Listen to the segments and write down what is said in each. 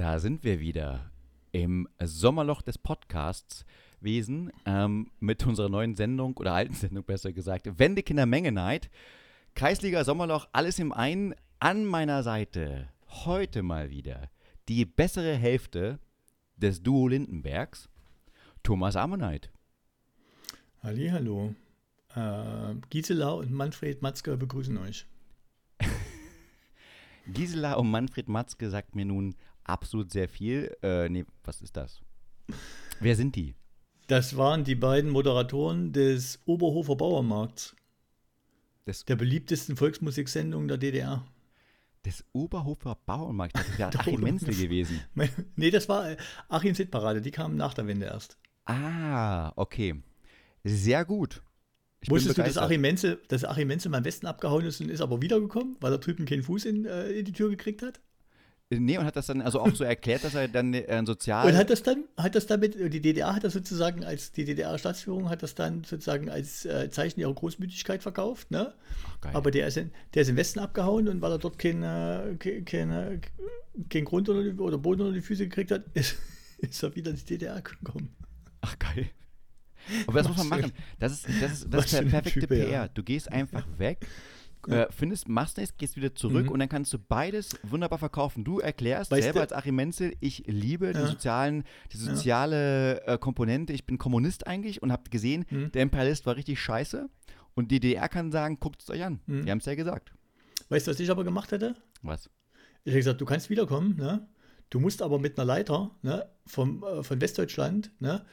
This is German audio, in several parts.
Da sind wir wieder im Sommerloch des Podcasts Wesen ähm, mit unserer neuen Sendung oder alten Sendung besser gesagt, Wendekinder Menge Night. Kreisliga Sommerloch, alles im einen. An meiner Seite heute mal wieder die bessere Hälfte des Duo Lindenbergs, Thomas Ammonite. Hallo. Äh, Gisela und Manfred Matzke begrüßen euch. Gisela und Manfred Matzke sagt mir nun absolut sehr viel. Äh, nee, was ist das? Wer sind die? Das waren die beiden Moderatoren des Oberhofer Bauernmarkts. Des der beliebtesten Volksmusiksendung der DDR. Des Oberhofer Bauernmarkts, das ist ja Achim Menzel gewesen. nee, das war äh, Achim Sittparade, die kamen nach der Wende erst. Ah, okay. Sehr gut. Ich Wusstest du, dass Achim, Menzel, dass Achim Menzel am Westen abgehauen ist und ist aber wiedergekommen, weil er drüben keinen Fuß in, äh, in die Tür gekriegt hat? Nee, und hat das dann also auch so erklärt, dass er dann äh, ein sozial. Und hat das dann, hat das damit, die DDR hat das sozusagen als, die DDR-Staatsführung hat das dann sozusagen als äh, Zeichen ihrer Großmütigkeit verkauft, ne? Ach, Aber der ist, in, der ist im Westen abgehauen und weil er dort keinen äh, kein, kein Grund oder, oder Boden unter die Füße gekriegt hat, ist, ist er wieder in die DDR gekommen. Ach geil. Aber das muss man machen. Das ist, das ist, das ist der perfekte typ, PR. Ja. Du gehst einfach weg äh, findest, machst nichts, gehst wieder zurück mhm. und dann kannst du beides wunderbar verkaufen. Du erklärst weißt selber als Achim Menzel, ich liebe ja. die, sozialen, die soziale ja. äh, Komponente, ich bin Kommunist eigentlich und habt gesehen, mhm. der Imperialist war richtig scheiße und die DDR kann sagen, guckt es euch an. Mhm. Die haben es ja gesagt. Weißt du, was ich aber gemacht hätte? Was? Ich hätte gesagt, du kannst wiederkommen, ne? Du musst aber mit einer Leiter ne, vom, äh, von Westdeutschland ne,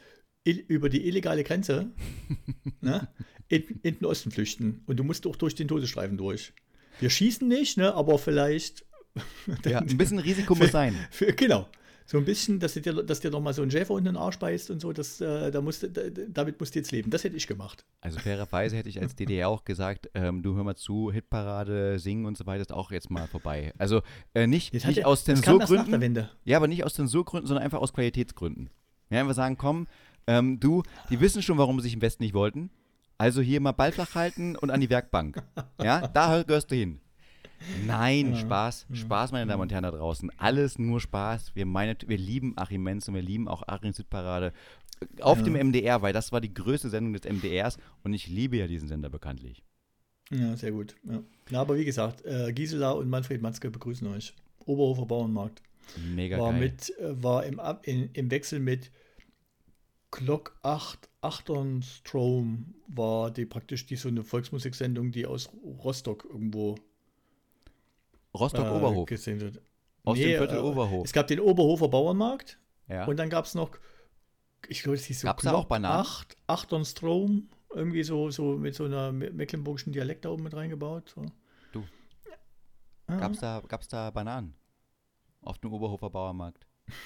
über die illegale Grenze ne, in, in, den Osten flüchten. Und du musst auch durch den Todesstreifen durch. Wir schießen nicht, ne, aber vielleicht. ja, ein bisschen Risiko muss sein. Für, genau. So ein bisschen, dass dir, dass dir doch mal so ein Schäfer unten den Arsch beißt und so, das, äh, da musst, da, damit musst du jetzt leben. Das hätte ich gemacht. Also fairerweise hätte ich als DDR auch gesagt, ähm, du hör mal zu, Hitparade, singen und so weiter ist auch jetzt mal vorbei. Also äh, nicht, nicht hatte, aus Zensurgründen. Ja, aber nicht aus Zensurgründen, sondern einfach aus Qualitätsgründen. Ja, einfach sagen, komm, ähm, du, die wissen schon, warum sie sich im Westen nicht wollten. Also hier mal Ball flach halten und an die Werkbank. Ja, da gehörst du hin. Nein, ja. Spaß, Spaß, meine Damen und Herren da draußen. Alles nur Spaß. Wir, meine, wir lieben Achim Menz und wir lieben auch Achim Südparade auf ja. dem MDR, weil das war die größte Sendung des MDRs und ich liebe ja diesen Sender bekanntlich. Ja, sehr gut. Ja. Na, aber wie gesagt, äh, Gisela und Manfred Matzke begrüßen euch. Oberhofer Bauernmarkt. Mega war geil. Mit, äh, war im, in, im Wechsel mit Glock 8, Achternstrom war die praktisch die so eine Volksmusiksendung, die aus Rostock irgendwo Rostock-Oberhof. Äh, wird. Aus nee, dem Viertel äh, Oberhof. Es gab den Oberhofer Bauernmarkt ja. und dann gab es noch, ich glaube, es hieß so Gab's Glock auch Bananen? 8, Achternstrom, irgendwie so, so mit so einer mecklenburgischen Dialekt da oben mit reingebaut. So. Du. Ja. Gab's da, gab's da Bananen? Auf dem Oberhofer Bauernmarkt?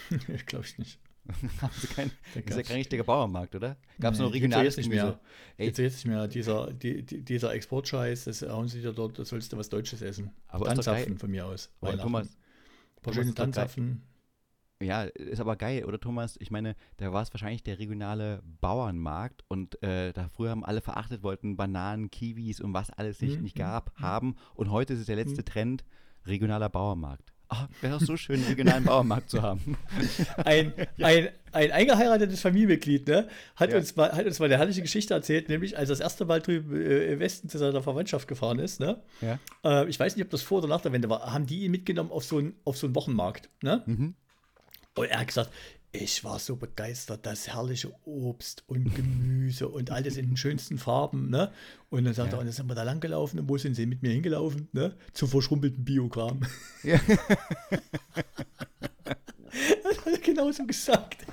glaube ich nicht. Haben sie kein, das ist ja kein richtiger Bauernmarkt, oder? Gab es nee, noch regionales nicht mehr. Jetzt jetzt nicht mehr. Dieser, die, dieser Exportscheiß, das hauen sie dir dort, da sollst du was Deutsches essen. Aber Tanzapfen von mir aus. Aber Thomas, ein paar schöne Tanzapfen. Ja, ist aber geil, oder Thomas? Ich meine, da war es wahrscheinlich der regionale Bauernmarkt und äh, da früher haben alle verachtet, wollten Bananen, Kiwis und was alles nicht, mhm. nicht gab, mhm. haben. Und heute ist es der letzte mhm. Trend, regionaler Bauernmarkt. Ach, wäre doch so schön, einen regionalen Bauernmarkt zu haben. Ein, ein, ein eingeheiratetes Familienmitglied ne, hat, ja. uns mal, hat uns mal eine herrliche Geschichte erzählt, nämlich als das erste Mal drüben äh, im Westen zu seiner Verwandtschaft gefahren ist. Ne, ja. äh, ich weiß nicht, ob das vor oder nach der Wende war, haben die ihn mitgenommen auf so einen, auf so einen Wochenmarkt. Ne? Mhm. Und er hat gesagt, ich war so begeistert, das herrliche Obst und Gemüse und alles in den schönsten Farben. Ne? Und dann sagt ja. er, und dann sind wir da lang gelaufen und wo sind sie mit mir hingelaufen? Ne? Zum verschrumpelten Biokram. Ja. das hat er genauso gesagt.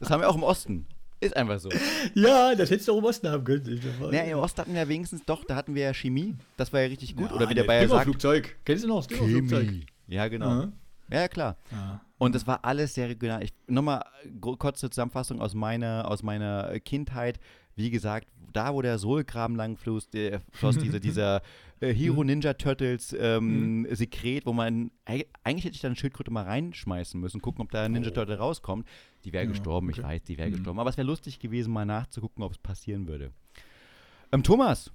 Das haben wir auch im Osten. Ist einfach so. Ja, das hättest du auch im Osten haben können. Ja, im Osten hatten wir wenigstens doch, da hatten wir ja Chemie. Das war ja richtig gut. Ja, Oder wie der Bayer sagt. Flugzeug. Kennst du noch das Flugzeug? Ja, genau. Mhm. Ja, klar. Ja. Und das war alles sehr regional. Ich, nochmal kurze Zusammenfassung aus meiner, aus meiner Kindheit. Wie gesagt, da wo der Sohlgraben lang floss, der, floss diese, dieser äh, Hero. Ninja Turtles ähm, mhm. Sekret, wo man, eigentlich hätte ich da eine Schildkröte mal reinschmeißen müssen, gucken, ob da ein Ninja oh. Turtle rauskommt. Die wäre ja, gestorben, okay. ich weiß, die wäre mhm. gestorben. Aber es wäre lustig gewesen, mal nachzugucken, ob es passieren würde. Ähm, Thomas,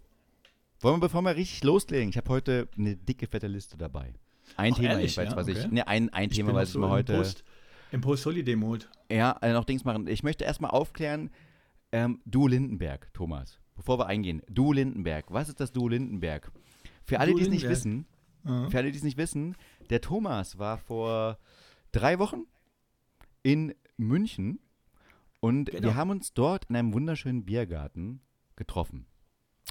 wollen wir, bevor wir richtig loslegen, ich habe heute eine dicke, fette Liste dabei. Ein Ach, Thema ehrlich, jedenfalls, ja? was okay. ich, ne, ein, ein ich Thema, was ich so mal heute. Post, Im Post-Holiday-Mode. Ja, also noch Dings machen. Ich möchte erstmal aufklären, ähm, Du Lindenberg, Thomas, bevor wir eingehen. Du Lindenberg, was ist das Du Lindenberg? Für alle, die es nicht wissen, mhm. für alle, die es nicht wissen, der Thomas war vor drei Wochen in München und genau. wir haben uns dort in einem wunderschönen Biergarten getroffen.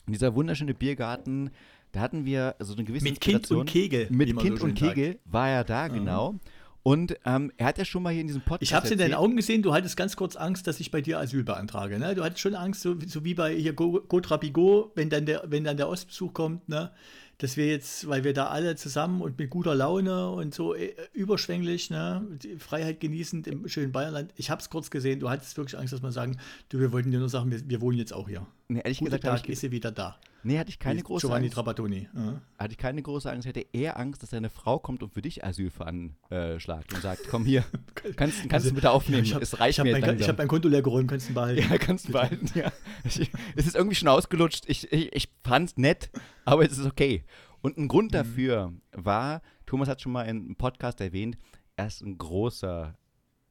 Und dieser wunderschöne Biergarten, da hatten wir so eine gewisse Mit Kind und Kegel. Mit Kind so und Kegel sagt. war er da, genau. Mhm. Und ähm, er hat ja schon mal hier in diesem Podcast. Ich habe es in deinen Augen gesehen, du hattest ganz kurz Angst, dass ich bei dir Asyl beantrage. Ne? Du hattest schon Angst, so, so wie bei hier Go, Go Trapigo, wenn dann der, wenn dann der Ostbesuch kommt, ne? dass wir jetzt, weil wir da alle zusammen und mit guter Laune und so äh, überschwänglich, ne, die Freiheit genießend im schönen Bayernland. Ich habe es kurz gesehen, du hattest wirklich Angst, dass man sagen, du, wir wollten dir nur sagen, wir, wir wohnen jetzt auch hier. Nee, ehrlich Gute gesagt, Tag ist sie wieder da. Nee, hatte ich keine große Giovanni Angst. Trapattoni. Ja. Hatte ich keine große Angst. Ich hatte eher Angst, dass deine Frau kommt und für dich Asyl veranschlagt und sagt, komm hier, kannst, kannst also, du bitte aufnehmen, hab, es reicht ich mir mein, Ich habe mein Konto leer geräumt, kannst du behalten. Ja, kannst du behalten, ja. es ist irgendwie schon ausgelutscht. Ich, ich, ich fand es nett, aber es ist okay. Und ein Grund mhm. dafür war, Thomas hat schon mal in einem Podcast erwähnt, er ist ein großer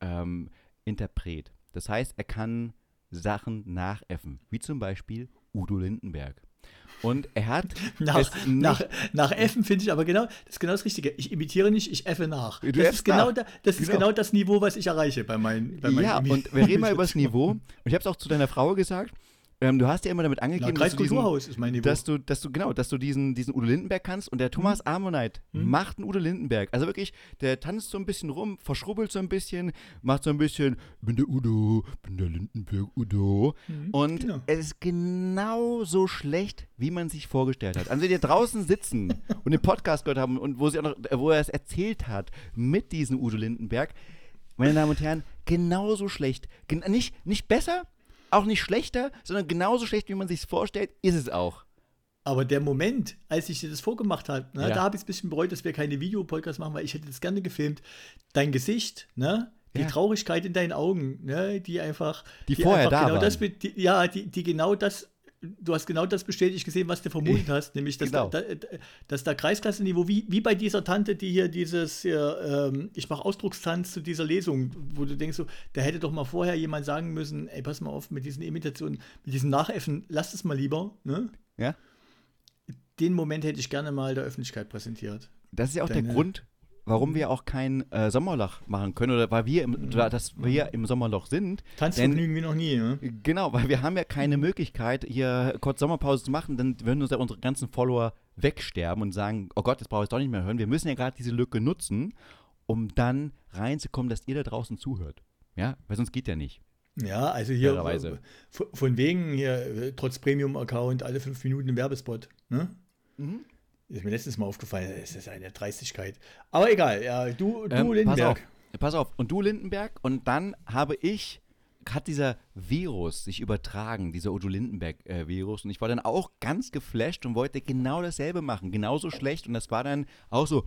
ähm, Interpret. Das heißt, er kann Sachen nachäffen, wie zum Beispiel Udo Lindenberg. Und er hat. nach, nach, nach Effen finde ich aber genau, das ist genau das Richtige. Ich imitiere nicht, ich effe nach. Du das ist, genau, da, das genau. ist genau das Niveau, was ich erreiche bei meinen. Bei meinen ja, und wir reden mal über das Niveau. Und ich habe es auch zu deiner Frau gesagt. Ähm, du hast ja immer damit angegeben, Na, dass, du diesen, dass du, dass du genau, dass du diesen, diesen Udo Lindenberg kannst und der Thomas hm. Ammonite hm. macht einen Udo Lindenberg. Also wirklich, der tanzt so ein bisschen rum, verschrubbelt so ein bisschen, macht so ein bisschen, bin der Udo, bin der Lindenberg Udo. Hm. Und genau. es ist genau so schlecht, wie man sich vorgestellt hat. Also wenn die draußen sitzen und den Podcast gehört haben und wo, sie auch noch, wo er es erzählt hat mit diesem Udo Lindenberg, meine Damen und Herren, genauso schlecht. Gen nicht, nicht besser, auch nicht schlechter, sondern genauso schlecht, wie man sich vorstellt, ist es auch. Aber der Moment, als ich dir das vorgemacht habe, ne, ja. da habe ich es ein bisschen bereut, dass wir keine Videopodcast machen, weil ich hätte das gerne gefilmt. Dein Gesicht, ne? Die ja. Traurigkeit in deinen Augen, ne? die einfach. Die, die vorher da genau waren. Das, die, ja, die, die genau das du hast genau das bestätigt gesehen, was du vermutet hast, nämlich dass, genau. da, dass da Kreisklassenniveau, wie, wie bei dieser Tante, die hier dieses, hier, ähm, ich mache Ausdruckstanz zu dieser Lesung, wo du denkst, so, da hätte doch mal vorher jemand sagen müssen, ey, pass mal auf, mit diesen Imitationen, mit diesen Nachäffen, lass es mal lieber. Ne? Ja. Den Moment hätte ich gerne mal der Öffentlichkeit präsentiert. Das ist ja auch Deine, der Grund, warum wir auch kein äh, Sommerloch machen können oder weil wir im, dass wir im Sommerloch sind. Tanzvergnügen wie noch nie, ne? Genau, weil wir haben ja keine Möglichkeit, hier kurz Sommerpause zu machen, dann würden uns ja unsere ganzen Follower wegsterben und sagen, oh Gott, das brauche ich doch nicht mehr hören. Wir müssen ja gerade diese Lücke nutzen, um dann reinzukommen, dass ihr da draußen zuhört. Ja, weil sonst geht ja nicht. Ja, also hier von wegen hier äh, trotz Premium-Account alle fünf Minuten ein Werbespot. Ne? Mhm. Ist mir letztes Mal aufgefallen, es ist eine Dreistigkeit. Aber egal, ja, du, du ähm, Lindenberg. Pass auf, pass auf, und du Lindenberg, und dann habe ich, hat dieser Virus sich übertragen, dieser Udo Lindenberg-Virus, äh, und ich war dann auch ganz geflasht und wollte genau dasselbe machen, genauso schlecht, und das war dann auch so,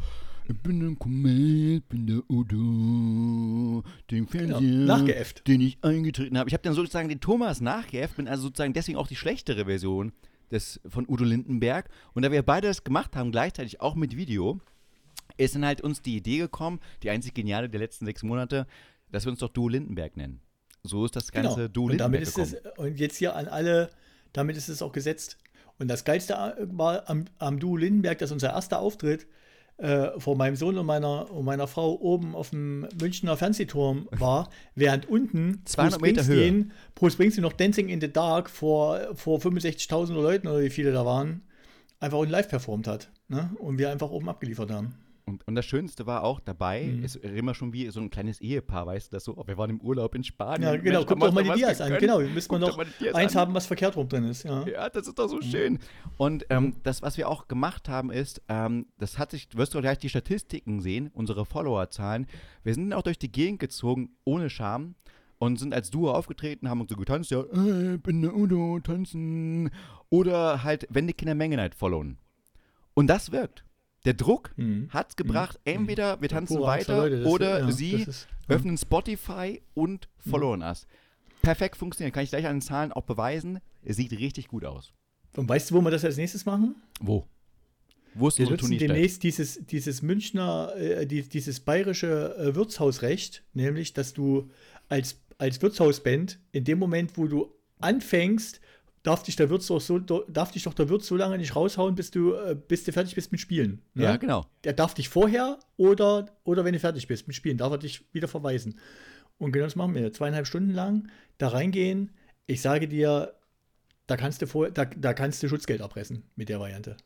ich bin ein Komet, bin der Udo, den Fernseher, genau. den ich eingetreten habe. Ich habe dann sozusagen den Thomas nachgeäfft, bin also sozusagen deswegen auch die schlechtere Version des, von Udo Lindenberg. Und da wir beide das gemacht haben, gleichzeitig auch mit Video, ist dann halt uns die Idee gekommen, die einzig geniale der letzten sechs Monate, dass wir uns doch Duo Lindenberg nennen. So ist das ganze genau. Duo Lindenberg und damit ist es, Und jetzt hier an alle, damit ist es auch gesetzt. Und das Geilste war am, am Duo Lindenberg, dass unser erster Auftritt äh, vor meinem Sohn und meiner, und meiner Frau oben auf dem Münchner Fernsehturm war, während unten 200 Meter Höhe. Bruce Springsteen noch Dancing in the Dark vor, vor 65.000 Leuten oder wie viele da waren, einfach live performt hat. Ne? Und wir einfach oben abgeliefert haben. Und, und das Schönste war auch dabei, mhm. ist immer schon wie so ein kleines Ehepaar, weißt du, das so, oh, wir waren im Urlaub in Spanien. Ja, genau, guck doch mal die Dias an. Genau, müssen wir noch eins an. haben, was verkehrt rum drin ist. Ja, ja das ist doch so mhm. schön. Und ähm, das, was wir auch gemacht haben, ist, ähm, das hat sich, wirst du gleich die Statistiken sehen, unsere Followerzahlen. Wir sind auch durch die Gegend gezogen, ohne Scham und sind als Duo aufgetreten, haben uns so getanzt, ja, äh, bin der Udo, tanzen. Oder halt, wenn die Kinder Menge Night followen. Und das wirkt. Der Druck mhm. hat es gebracht, mhm. entweder wir tanzen Pura weiter Leute, oder ja, sie ist, öffnen Spotify und mhm. followen us. Perfekt funktioniert, kann ich gleich an den Zahlen auch beweisen. Es sieht richtig gut aus. Und weißt du, wo wir das als nächstes machen? Wo? Wurst wir nutzen demnächst dieses, dieses Münchner, äh, die, dieses bayerische äh, Wirtshausrecht, nämlich, dass du als, als Wirtshausband in dem Moment, wo du anfängst, darf dich der Wirt so, so, darf dich doch der Wirt so lange nicht raushauen, bis du, äh, bis du fertig bist mit Spielen. Ne? Ja, genau. Der darf dich vorher oder, oder wenn du fertig bist mit Spielen, darf er dich wieder verweisen. Und genau das machen wir. Zweieinhalb Stunden lang da reingehen. Ich sage dir, da kannst du vor, da, da kannst du Schutzgeld abpressen mit der Variante.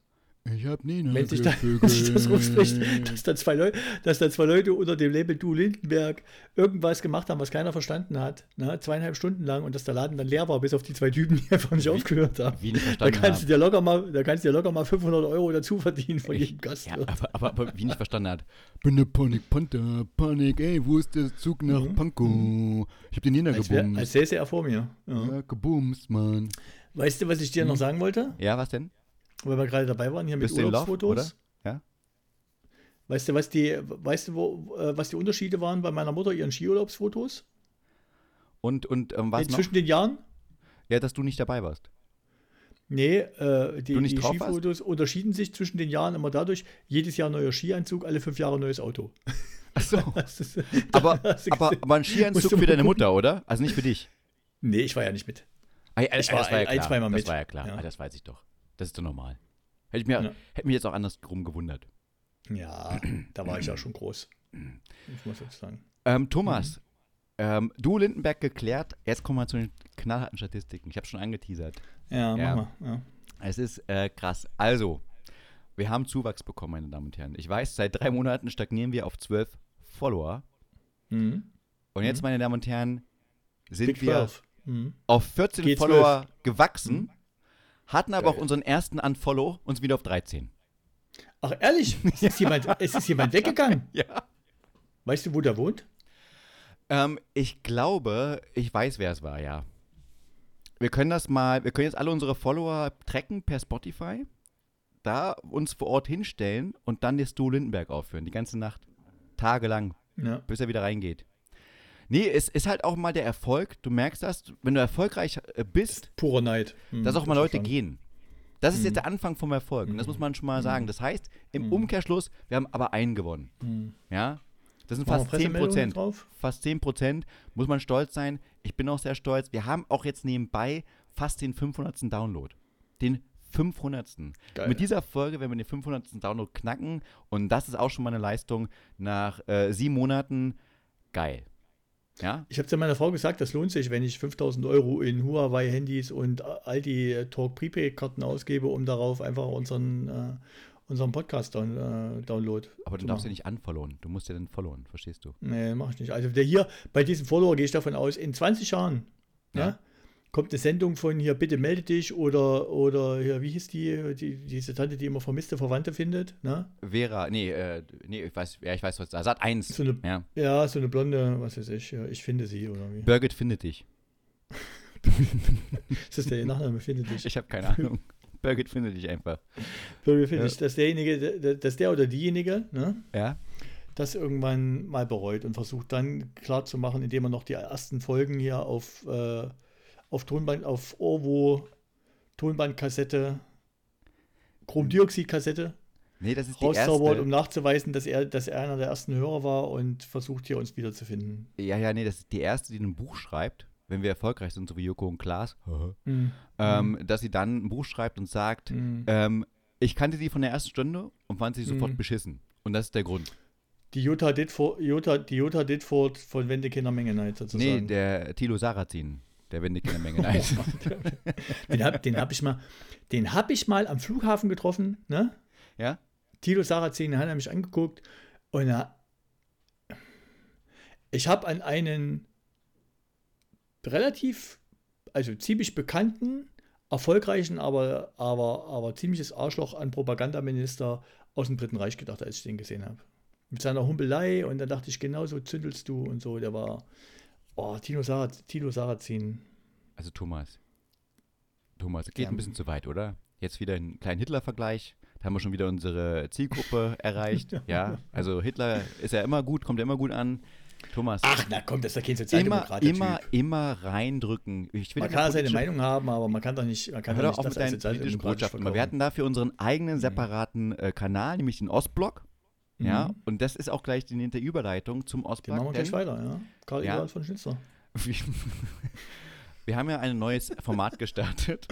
Ich hab nie Wenn sich, da, wenn sich das rumspricht, dass da, zwei Leute, dass da zwei Leute unter dem Label Du Lindenberg irgendwas gemacht haben, was keiner verstanden hat, ne? zweieinhalb Stunden lang und dass der Laden dann leer war, bis auf die zwei Typen, die einfach nicht wie, aufgehört haben. Wie nicht verstanden da kannst haben. du dir locker mal, da kannst du dir locker mal 500 Euro dazu verdienen von jedem Gast. Ja, aber, aber, aber, wie nicht verstanden hat. Bin ne Panik, Panther, Panik, ey, wo ist der Zug nach mhm. Pankow? Ich hab den niedergebumst. Als säße er vor mir. Ja, ja gebumst, Mann. Weißt du, was ich dir hm. noch sagen wollte? Ja, was denn? Weil wir gerade dabei waren, hier mit Urlaubsfotos. Ja. Weißt du, was die, weißt du, wo, äh, was die Unterschiede waren bei meiner Mutter, ihren Skiurlaubsfotos? Und, und ähm, was Zwischen noch? den Jahren? Ja, dass du nicht dabei warst. Nee, äh, die, die Skifotos warst? unterschieden sich zwischen den Jahren immer dadurch, jedes Jahr neuer Skianzug, alle fünf Jahre neues Auto. Ach so. aber, aber, aber ein Skianzug für deine Mutter, oder? Also nicht für dich? Nee, ich war ja nicht mit. Ah, ich war, war ja ein, zweimal mit. Das war ja klar, ja. Ah, das weiß ich doch. Das ist doch normal. Hätte ich mir, ja. hätte mich jetzt auch andersrum gewundert. Ja, da war ich ja schon groß. Ich muss jetzt sagen. Ähm, Thomas, mhm. ähm, du Lindenberg geklärt. Jetzt kommen wir zu den knallharten Statistiken. Ich habe schon angeteasert. Ja, ja. mach mal. Ja. Es ist äh, krass. Also, wir haben Zuwachs bekommen, meine Damen und Herren. Ich weiß, seit drei Monaten stagnieren wir auf zwölf Follower. Mhm. Und jetzt, mhm. meine Damen und Herren, sind Big wir mhm. auf 14 G12. Follower gewachsen. Hatten aber Geil. auch unseren ersten Unfollow uns wieder auf 13. Ach, ehrlich? Es ist jemand, es ist jemand weggegangen? Ja. Weißt du, wo der wohnt? Ähm, ich glaube, ich weiß, wer es war, ja. Wir können das mal, wir können jetzt alle unsere Follower tracken per Spotify, da uns vor Ort hinstellen und dann den Stu Lindenberg aufführen, die ganze Nacht. Tagelang, ja. bis er wieder reingeht. Nee, es ist halt auch mal der Erfolg. Du merkst das, wenn du erfolgreich äh, bist. Purer Neid. Hm, dass auch mal Leute gehen. Das ist hm. jetzt der Anfang vom Erfolg. Und das muss man schon mal hm. sagen. Das heißt, im hm. Umkehrschluss, wir haben aber einen gewonnen. Hm. Ja? Das sind fast 10 Prozent. Fast 10 Prozent. Muss man stolz sein. Ich bin auch sehr stolz. Wir haben auch jetzt nebenbei fast den 500. Download. Den 500. Geil. Mit dieser Folge werden wir den 500. Download knacken. Und das ist auch schon mal eine Leistung nach äh, sieben Monaten. Geil. Ja? Ich habe zu meiner Frau gesagt, das lohnt sich, wenn ich 5000 Euro in Huawei-Handys und all die Talk Prepaid-Karten ausgebe, um darauf einfach unseren, äh, unseren Podcast down, äh, Download. Aber du darfst ja nicht unfollowen. Du musst ja dann followen, verstehst du? Nee, mach ich nicht. Also der hier, bei diesem Follower gehe ich davon aus, in 20 Jahren, ja. ja kommt eine Sendung von hier, bitte melde dich oder, oder hier, wie hieß die, die, diese Tante, die immer vermisste Verwandte findet, ne? Vera, nee, äh, nee, ich weiß, ja, ich weiß, was da, Sat 1. So eine, ja. ja, so eine blonde, was weiß ich, ich finde sie oder wie. Birgit findet dich. ist das der Nachname, findet dich? Ich habe keine Ahnung. Birgit findet dich einfach. Birgit findet ja. dich, dass derjenige, dass der oder diejenige, ne? Ja das irgendwann mal bereut und versucht dann klarzumachen, indem er noch die ersten Folgen hier auf äh, auf Tonband, auf Orwo, Tonbandkassette, Chromdioxidkassette. Nee, das ist die erste. um nachzuweisen, dass er, dass er einer der ersten Hörer war und versucht hier uns wiederzufinden. Ja, ja, nee, das ist die erste, die ein Buch schreibt, wenn wir erfolgreich sind, so wie Joko und Klaas, mhm. ähm, mhm. dass sie dann ein Buch schreibt und sagt, mhm. ähm, ich kannte sie von der ersten Stunde und fand sie sofort mhm. beschissen. Und das ist der Grund. Die Jutta Ditford, Jutta, die Jutta Ditford von Wende Kinder Menge Neid sozusagen. Nee, der Thilo Sarrazin. Der wendet keine Menge Neid. den habe hab ich, mal, hab ich mal am Flughafen getroffen. Ne? Ja. Tilo Sarrazin hat er mich angeguckt und er, ich habe an einen relativ, also ziemlich bekannten, erfolgreichen, aber, aber, aber ziemliches Arschloch an Propagandaminister aus dem Dritten Reich gedacht, als ich den gesehen habe. Mit seiner Humpelei und dann dachte ich, genau so zündelst du und so. Der war, Oh, Tino, Saraz, Tino Sarrazin. Also Thomas. Thomas, geht ja. ein bisschen zu weit, oder? Jetzt wieder einen kleinen Hitler-Vergleich. Da haben wir schon wieder unsere Zielgruppe erreicht. Ja, also Hitler ist ja immer gut, kommt ja immer gut an. Thomas. Ach, na komm, das ist ja kein Sozialdemokrat. Immer, immer, immer reindrücken. man kann seine Meinung haben, aber man kann doch nicht, man kann doch nicht das als politische Botschaft. Wir hatten dafür unseren eigenen separaten äh, Kanal, nämlich den Ostblock. Mhm. Ja, und das ist auch gleich die nächste Überleitung zum Ostblock. Den machen wir gleich weiter, ja. Karl ja. von Schnitzer. wir haben ja ein neues Format gestartet,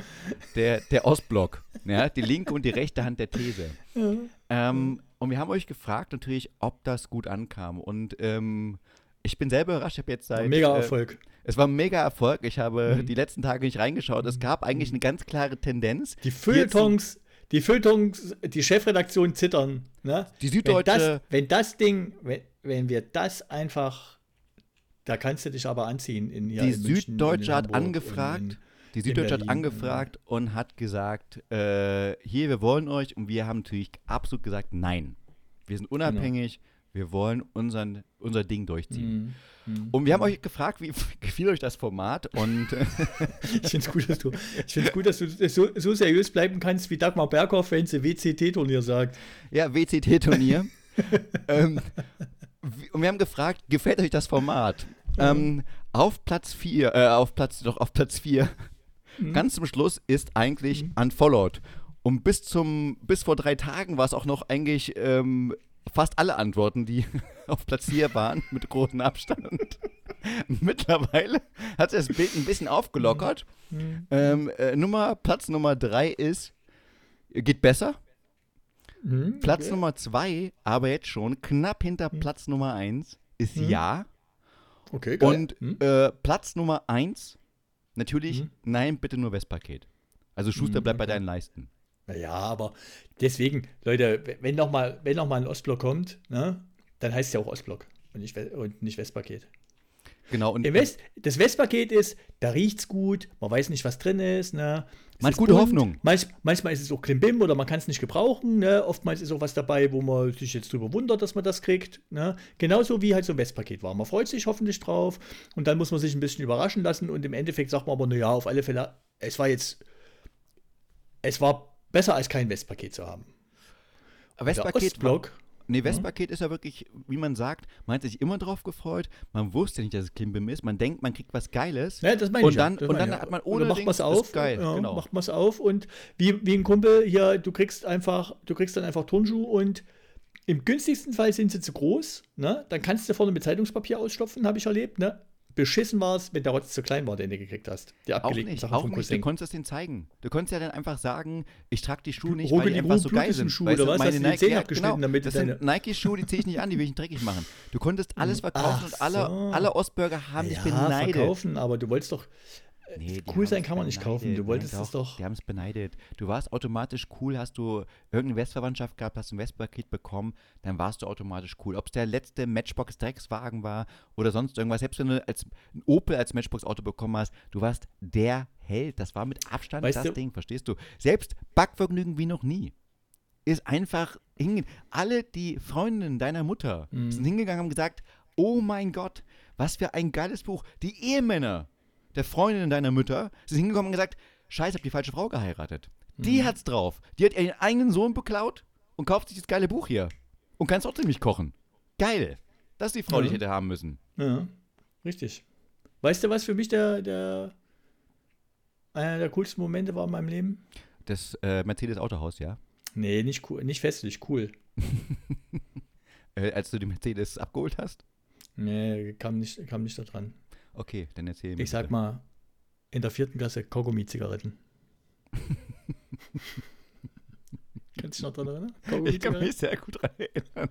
der, der Ostblock, ja, die linke und die rechte Hand der These. Ja. Ähm, und wir haben euch gefragt natürlich, ob das gut ankam. Und ähm, ich bin selber überrascht, ich habe jetzt seit. Mega äh, Erfolg. Äh, es war ein mega Erfolg. Ich habe mhm. die letzten Tage nicht reingeschaut. Es gab eigentlich eine ganz klare Tendenz. Die Feuilletons, die Feuilletons, die Chefredaktion zittern. Ne? Die Süddeutsche. Wenn das, wenn das Ding, wenn, wenn wir das einfach da kannst du dich aber anziehen. In, ja, die in München, Süddeutsche hat angefragt. In, die Süddeutsche hat angefragt und hat gesagt, äh, hier, wir wollen euch. Und wir haben natürlich absolut gesagt, nein. Wir sind genau. unabhängig. Genau. Wir wollen unseren, unser Ding durchziehen. Mhm. Mhm. Und wir haben euch gefragt, wie gefiel euch das Format? Und ich finde es gut, dass du, gut, dass du so, so, seriös bleiben kannst, wie Dagmar Berghoff, wenn sie WCT-Turnier sagt. Ja, WCT-Turnier. ähm, und wir haben gefragt, gefällt euch das Format? Ähm, auf Platz 4, äh, auf Platz, doch auf Platz 4, mhm. ganz zum Schluss ist eigentlich mhm. Unfollowed. Und bis zum, bis vor drei Tagen war es auch noch eigentlich ähm, fast alle Antworten, die auf Platz 4 waren, mit großem Abstand. Mittlerweile hat sich das Bild ein bisschen aufgelockert. Mhm. Ähm, äh, Nummer, Platz Nummer 3 ist, geht besser. Mhm, Platz okay. Nummer zwei, aber jetzt schon knapp hinter mhm. Platz Nummer eins, ist mhm. Ja. Okay, geil. Und mhm. äh, Platz Nummer eins, natürlich, mhm. nein, bitte nur Westpaket. Also Schuster bleibt okay. bei deinen Leisten. Naja, aber deswegen, Leute, wenn nochmal noch ein Ostblock kommt, ne, dann heißt es ja auch Ostblock und nicht, und nicht Westpaket. Genau. Und West, das Westpaket ist, da riecht es gut, man weiß nicht, was drin ist. Ne? Man hat gute bunt. Hoffnung. Manch, manchmal ist es auch Klimbim oder man kann es nicht gebrauchen. Ne? Oftmals ist auch was dabei, wo man sich jetzt drüber wundert, dass man das kriegt. Ne? Genauso wie halt so ein Westpaket war. Man freut sich hoffentlich drauf und dann muss man sich ein bisschen überraschen lassen und im Endeffekt sagt man aber, naja, auf alle Fälle, es war jetzt, es war besser als kein Westpaket zu haben. Westpaket Ostblock, Nee, mhm. Westpaket mhm. ist ja wirklich, wie man sagt, man hat sich immer drauf gefreut. Man wusste nicht, dass es Klimbim ist. Man denkt, man kriegt was Geiles. Ja, das meine ich. Und dann, ja, und dann hat man ohne macht man es auf. Geil, ja, genau. Macht man es auf und wie, wie ein Kumpel hier, du kriegst einfach, du kriegst dann einfach Turnschuh und im günstigsten Fall sind sie zu groß. Ne? Dann kannst du vorne mit Zeitungspapier ausstopfen, habe ich erlebt. Ne? Beschissen war es, wenn der Rotz zu klein war, den du gekriegt hast. Die abgelegten auch nicht, Sachen auch nicht. Du konntest es denen zeigen. Du konntest ja dann einfach sagen, ich trage die Schuhe nicht, weil die einfach so geil sind. Schuhe, oder was? Meine Nike, Zähne ja, genau, damit das sind Nike-Schuhe, die ziehe ich nicht an, die will ich dreckig machen. Du konntest alles verkaufen Ach und alle, so. alle Ostbürger haben ja, dich beneidet. verkaufen, aber du wolltest doch, Nee, cool sein kann man nicht kaufen. Du wolltest es doch. Die haben es beneidet. Du warst automatisch cool, hast du irgendeine Westverwandtschaft gehabt, hast ein Westpaket bekommen, dann warst du automatisch cool. Ob es der letzte Matchbox-Dreckswagen war oder sonst irgendwas, selbst wenn du als ein Opel als Matchbox-Auto bekommen hast, du warst der Held. Das war mit Abstand weißt das du? Ding, verstehst du? Selbst Backvergnügen wie noch nie ist einfach hingegangen. Alle die Freundinnen deiner Mutter mhm. sind hingegangen und haben gesagt, oh mein Gott, was für ein geiles Buch. Die Ehemänner der Freundin deiner Mütter sind hingekommen und gesagt, scheiße, hab die falsche Frau geheiratet. Mhm. Die hat's drauf. Die hat ihren eigenen Sohn beklaut und kauft sich das geile Buch hier. Und kann trotzdem nicht kochen. Geil. Das ist die Frau, ja. die ich hätte haben müssen. Ja, richtig. Weißt du, was für mich der, der einer der coolsten Momente war in meinem Leben? Das äh, Mercedes Autohaus, ja? Nee, nicht cool, nicht festlich, cool. äh, als du die Mercedes abgeholt hast? Nee, kam nicht, kam nicht da dran. Okay, dann erzähl mir. Ich sag mal, in der vierten Klasse Kaugummi-Zigaretten. Kannst du dich noch daran erinnern? Ich kann mich sehr gut daran erinnern.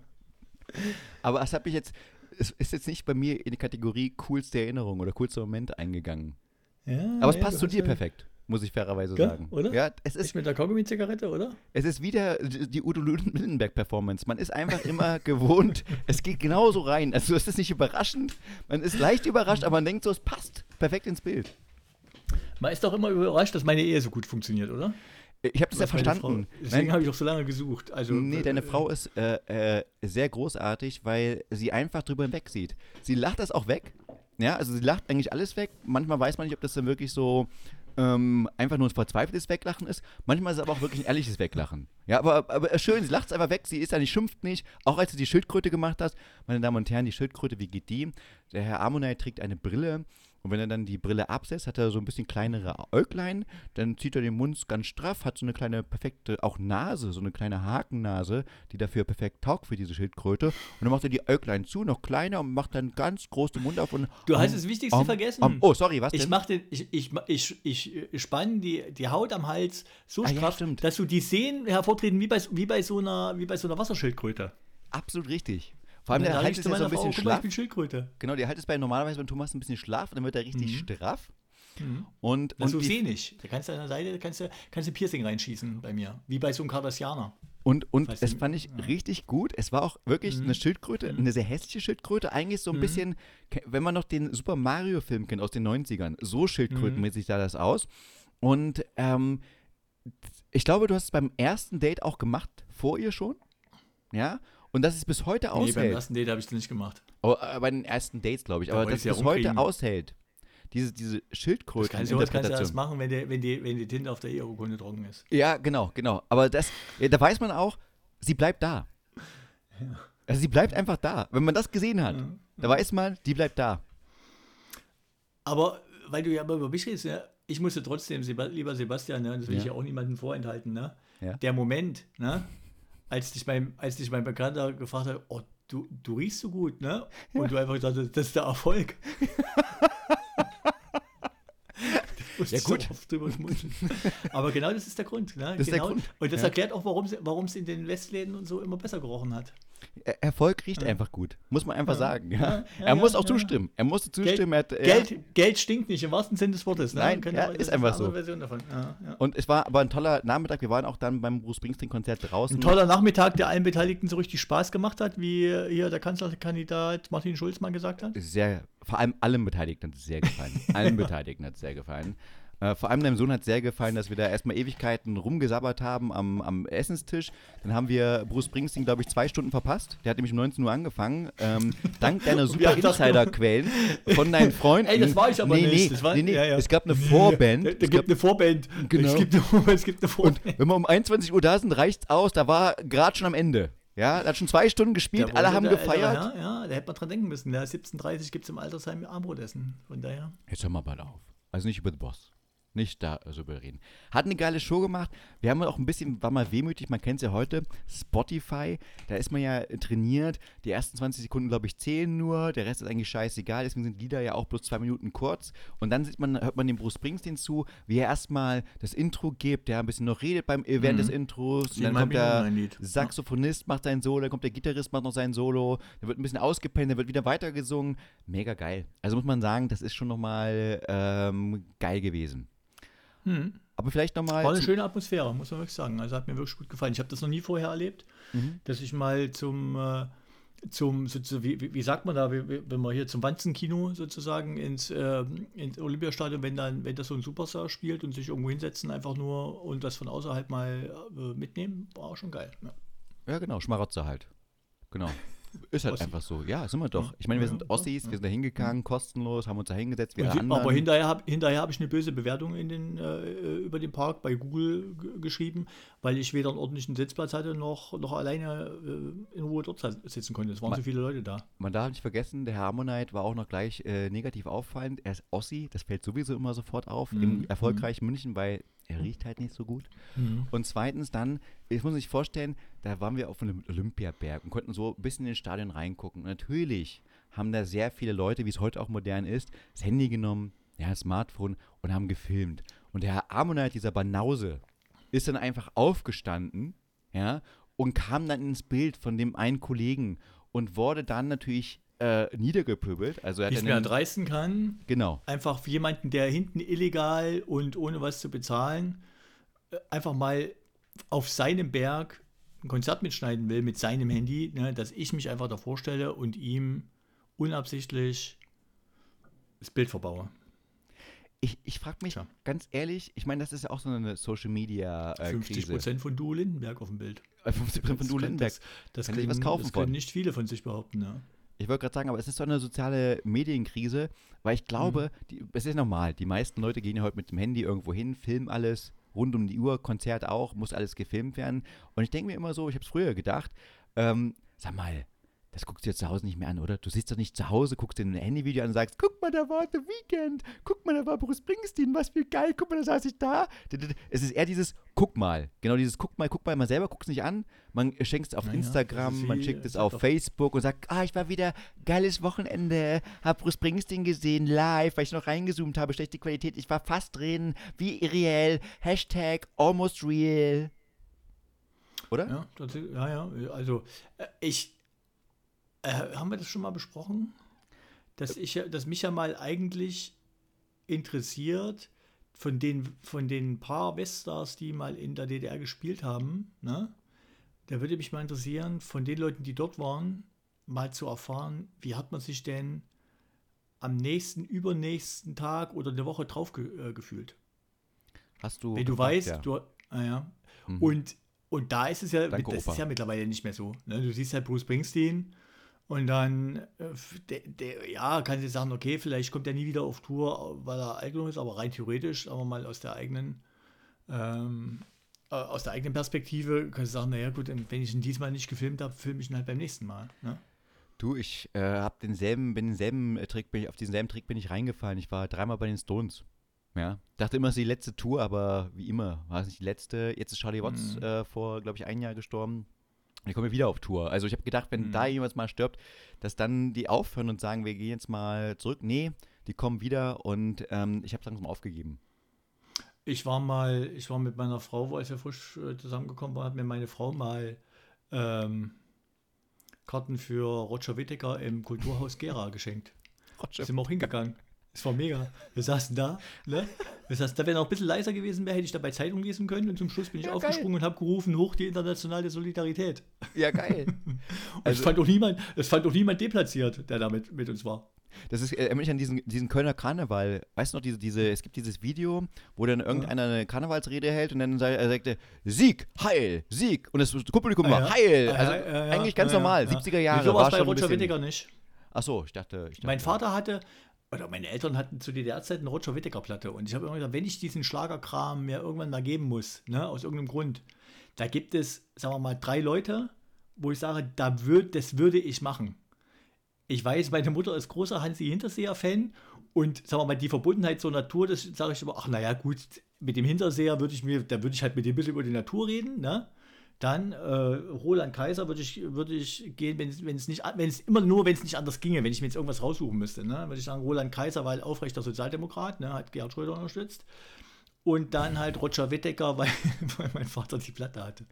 Aber es hat mich jetzt, es ist jetzt nicht bei mir in die Kategorie coolste Erinnerung oder coolste Moment eingegangen. Ja, Aber es passt zu dir ja. perfekt muss ich fairerweise ja, sagen. Oder? Ja, es ist, ist mit der Kaugummi-Zigarette, oder? Es ist wieder die Udo Lindenberg-Performance. Man ist einfach immer gewohnt, es geht genauso rein. Also es ist nicht überraschend, man ist leicht überrascht, aber man denkt so, es passt perfekt ins Bild. Man ist doch immer überrascht, dass meine Ehe so gut funktioniert, oder? Ich habe das ja verstanden. Frau, deswegen habe ich auch so lange gesucht. Also, nee, deine äh, Frau ist äh, äh, sehr großartig, weil sie einfach drüber hinweg sieht. Sie lacht das auch weg. Ja, also sie lacht eigentlich alles weg. Manchmal weiß man nicht, ob das dann wirklich so ähm, einfach nur ein verzweifeltes Weglachen ist. Manchmal ist es aber auch wirklich ein ehrliches Weglachen. Ja, aber, aber schön, sie lacht es einfach weg, sie ist ja nicht, schimpft nicht. Auch als du die Schildkröte gemacht hast, meine Damen und Herren, die Schildkröte, wie geht die? Der Herr Ammonite trägt eine Brille und wenn er dann die Brille absetzt, hat er so ein bisschen kleinere Äuglein. Dann zieht er den Mund ganz straff, hat so eine kleine perfekte, auch Nase, so eine kleine Hakennase, die dafür perfekt taugt für diese Schildkröte. Und dann macht er die Äuglein zu, noch kleiner und macht dann ganz groß den Mund auf. Und, du hast um, das Wichtigste um, vergessen. Um, oh, sorry, was denn? Ich, mach den, ich, ich, ich, ich spanne die, die Haut am Hals so ah, straff, ja, dass du die Sehnen hervortreten wie bei, wie, bei so einer, wie bei so einer Wasserschildkröte. Absolut richtig. Vor allem, der Hals ist ja so ein bisschen Frau, schlaff. Schildkröte. Genau, der Hals ist bei normalerweise beim Thomas ein bisschen schlaff und dann wird er richtig mhm. straff. Mhm. Und, und so sehe nicht. Da kannst du an der Seite kannst du, kannst du Piercing reinschießen bei mir. Wie bei so einem Cardassianer. Und, und es fand ich ja. richtig gut. Es war auch wirklich mhm. eine Schildkröte, mhm. eine sehr hässliche Schildkröte. Eigentlich so ein mhm. bisschen, wenn man noch den Super Mario-Film kennt aus den 90ern, so schildkrötenmäßig sah das aus. Und ähm, ich glaube, du hast es beim ersten Date auch gemacht, vor ihr schon. Ja. Und das ist bis heute aushält. Nee, beim ersten Date habe ich das nicht gemacht. Oh, äh, bei den ersten Dates, glaube ich. Da aber das ja bis heute aushält. Diese, diese Schildkröten. Das kannst, du, kannst du erst machen, wenn die, wenn, die, wenn die Tinte auf der Eheurkunde trocken ist. Ja, genau, genau. Aber das, da weiß man auch, sie bleibt da. Ja. Also sie bleibt einfach da. Wenn man das gesehen hat, ja. da weiß man, die bleibt da. Aber weil du ja immer über mich redest, ja, ich musste trotzdem, lieber Sebastian, ne, das will ja. ich ja auch niemandem vorenthalten, ne? Der Moment, ne? Als dich mein, als dich mein Bekannter gefragt hat, oh, du, du riechst so gut, ne? Und ja. du einfach gesagt hast, das ist der Erfolg. ja, gut. So Aber genau das ist der Grund. Ne? Das genau. Grund. Und das ja. erklärt auch, warum es in den Westläden und so immer besser gerochen hat. Erfolg riecht ja. einfach gut, muss man einfach ja. sagen. Ja. er muss auch zustimmen. Er musste zustimmen. Geld, hat, Geld, Geld, stinkt nicht im wahrsten Sinne des Wortes. Ne? Nein, ja, ist einfach so. Und es war aber ein toller Nachmittag. Wir waren auch dann beim Bruce Springsteen-Konzert draußen. Ein toller Nachmittag, der allen Beteiligten so richtig Spaß gemacht hat, wie hier der Kanzlerkandidat Martin Schulz mal gesagt hat. Sehr, vor allem allen Beteiligten hat es sehr gefallen. allen Beteiligten hat es sehr gefallen. Äh, vor allem deinem Sohn hat sehr gefallen, dass wir da erstmal Ewigkeiten rumgesabbert haben am, am Essenstisch. Dann haben wir Bruce Springsteen, glaube ich, zwei Stunden verpasst. Der hat nämlich um 19 Uhr angefangen. Ähm, dank deiner super Insider-Quellen von deinen Freunden. Ey, das war ich aber nee, nicht. Nee, war, nee, nee. Ja, ja. Es gab eine Vorband. Es, gibt eine Vorband. Genau. Es gibt eine, es gibt eine Vorband. Und wenn wir um 21 Uhr da sind, reicht's aus. Da war gerade schon am Ende. Ja, er hat schon zwei Stunden gespielt, alle haben gefeiert. Ja, ja, da hätte man dran denken müssen. Ja, 17.30 gibt es im Altersheim Armbrotessen. Von daher. Jetzt hör mal bald auf. Also nicht über den Boss nicht da so überreden. Hat eine geile Show gemacht. Wir haben auch ein bisschen, war mal wehmütig, man kennt es ja heute, Spotify, da ist man ja trainiert. Die ersten 20 Sekunden, glaube ich, zählen nur, der Rest ist eigentlich scheißegal, deswegen sind Lieder ja auch bloß zwei Minuten kurz. Und dann sieht man, hört man dem Bruce Springsteen zu, wie er erstmal das Intro gibt, der ein bisschen noch redet beim, während mhm. des Intros. Und dann kommt der Saxophonist, macht sein Solo, dann kommt der Gitarrist, macht noch sein Solo, der wird ein bisschen ausgepennt, der wird wieder weitergesungen. Mega geil. Also muss man sagen, das ist schon nochmal ähm, geil gewesen. Hm. Aber vielleicht nochmal. War eine schöne Atmosphäre, muss man wirklich sagen. Also hat mir wirklich gut gefallen. Ich habe das noch nie vorher erlebt, mhm. dass ich mal zum, äh, zum so, wie, wie, sagt man da, wie, wenn man hier zum Wanzenkino sozusagen ins, äh, ins Olympiastadion, wenn dann, wenn das so ein Superstar spielt und sich irgendwo hinsetzen, einfach nur und das von außerhalb mal äh, mitnehmen, war auch schon geil. Ja, ja genau, Schmarotzer halt. Genau. Ist halt Ossi. einfach so. Ja, sind wir doch. Ich meine, wir sind Ossis, wir sind da hingegangen, kostenlos, haben uns da hingesetzt. Wir und, aber hinterher habe hinterher hab ich eine böse Bewertung in den, äh, über den Park bei Google geschrieben, weil ich weder einen ordentlichen Sitzplatz hatte, noch, noch alleine äh, in Ruhe dort sitzen konnte. Es waren man, so viele Leute da. Man darf nicht vergessen, der Harmonite war auch noch gleich äh, negativ auffallend. Er ist Ossi, das fällt sowieso immer sofort auf, mhm. im erfolgreichen mhm. München, weil er riecht halt nicht so gut. Mhm. Und zweitens dann, ich muss sich vorstellen, da waren wir auf einem Olympiaberg und konnten so ein bisschen in den Stadion reingucken. Und natürlich haben da sehr viele Leute, wie es heute auch modern ist, das Handy genommen, ja, das Smartphone und haben gefilmt. Und der Herr Ammonite, dieser Banause, ist dann einfach aufgestanden, ja, und kam dann ins Bild von dem einen Kollegen und wurde dann natürlich äh, niedergepöbelt. Also er Nicht mehr erdreisten kann. Genau. Einfach für jemanden, der hinten illegal und ohne was zu bezahlen, äh, einfach mal auf seinem Berg ein Konzert mitschneiden will mit seinem Handy, ne, dass ich mich einfach davor stelle und ihm unabsichtlich das Bild verbaue. Ich, ich frage mich ja. ganz ehrlich, ich meine, das ist ja auch so eine Social Media äh, 50 Prozent von Du Lindenberg auf dem Bild. 50 äh, Prozent von Du Lindenberg. Das, das, können, was kaufen das können nicht viele von sich behaupten, ja. Ich wollte gerade sagen, aber es ist so eine soziale Medienkrise, weil ich glaube, mhm. die, es ist normal. Die meisten Leute gehen ja heute mit dem Handy irgendwo hin, filmen alles, rund um die Uhr, Konzert auch, muss alles gefilmt werden. Und ich denke mir immer so, ich habe es früher gedacht, ähm, sag mal, das guckst du dir zu Hause nicht mehr an, oder? Du sitzt doch nicht zu Hause, guckst dir ein Handyvideo an und sagst, guck mal, da war The Weekend, guck mal, da war Bruce Springsteen, was für geil, guck mal, da saß ich da. Es ist eher dieses Guck mal, genau dieses Guck mal, guck mal, man selber guckt es nicht an, man schenkt es auf naja, Instagram, man schickt es auf Facebook und sagt, ah, ich war wieder geiles Wochenende, hab Bruce Springsteen gesehen, live, weil ich noch reingezoomt habe, schlechte Qualität, ich war fast drin, wie irreell, Hashtag almost real. Oder? Ja, ja, ja, also äh, ich äh, haben wir das schon mal besprochen? Dass, ich, dass mich ja mal eigentlich interessiert, von den, von den paar Weststars, die mal in der DDR gespielt haben, ne? da würde mich mal interessieren, von den Leuten, die dort waren, mal zu erfahren, wie hat man sich denn am nächsten, übernächsten Tag oder eine Woche drauf ge äh, gefühlt. Hast du. Wenn du weißt, ja. du, ah ja. Mhm. Und, und da ist es ja, Danke, das Opa. ist ja mittlerweile nicht mehr so. Ne? Du siehst halt Bruce Springsteen und dann, äh, de, de, ja, kann sie sagen, okay, vielleicht kommt er nie wieder auf Tour, weil er alt genug ist, aber rein theoretisch, aber mal aus der eigenen, ähm, äh, aus der eigenen Perspektive, kann sie sagen, naja gut, wenn ich ihn diesmal nicht gefilmt habe, filme ich ihn halt beim nächsten Mal. Ne? Du, ich äh, habe denselben, bin denselben Trick, bin ich, auf denselben Trick bin ich reingefallen. Ich war dreimal bei den Stones. Ja, dachte immer, es ist die letzte Tour, aber wie immer, war es nicht die letzte. Jetzt ist Charlie Watts mhm. äh, vor, glaube ich, ein Jahr gestorben. Ich komme wieder auf Tour. Also ich habe gedacht, wenn mhm. da jemand mal stirbt, dass dann die aufhören und sagen, wir gehen jetzt mal zurück. Nee, die kommen wieder und ähm, ich habe langsam aufgegeben. Ich war mal, ich war mit meiner Frau, wo ich ja frisch äh, zusammengekommen war, hat mir meine Frau mal ähm, Karten für Roger Whittaker im Kulturhaus Gera geschenkt. Roger. Sind wir auch hingegangen. Es war mega. Wir saßen da, ne? Das heißt, da wäre noch ein bisschen leiser gewesen wäre, hätte ich dabei Zeitung lesen können und zum Schluss bin ich ja, aufgesprungen geil. und habe gerufen, hoch die internationale Solidarität. Ja, geil. also, es fand doch niemand, es fand doch niemand deplatziert, der da mit, mit uns war. Das ist erinnert mich an diesen, diesen Kölner Karneval. Weißt du noch, diese, diese, es gibt dieses Video, wo dann irgendeiner eine Karnevalsrede hält und dann sagt, er sagte, Sieg, Heil, Sieg. Und das Publikum war ah, Heil. Ah, also ja, ja, eigentlich ganz normal, 70er Jahre. So war es bei Roger Wittiger nicht. Ach so, ich dachte, ich dachte. Mein Vater hatte, oder meine Eltern hatten zu DDR-Zeiten eine Roger Whittaker-Platte. Und ich habe immer gesagt, wenn ich diesen Schlagerkram mir irgendwann mal geben muss, ne, aus irgendeinem Grund, da gibt es, sagen wir mal, drei Leute, wo ich sage, da würd, das würde ich machen. Ich weiß, meine Mutter ist großer Hansi Hinterseher-Fan und sagen wir mal, die Verbundenheit zur Natur, das sage ich immer, ach naja, gut, mit dem Hinterseher würde ich mir, da würde ich halt mit dem ein bisschen über die Natur reden, ne? Dann äh, Roland Kaiser würde ich, würd ich gehen, wenn es nicht, wenn es immer nur, wenn es nicht anders ginge, wenn ich mir jetzt irgendwas raussuchen müsste. Ne? Würde ich sagen, Roland Kaiser, weil aufrechter Sozialdemokrat, ne, hat Gerhard Schröder unterstützt. Und dann halt Roger Wittecker, weil, weil mein Vater die Platte hatte.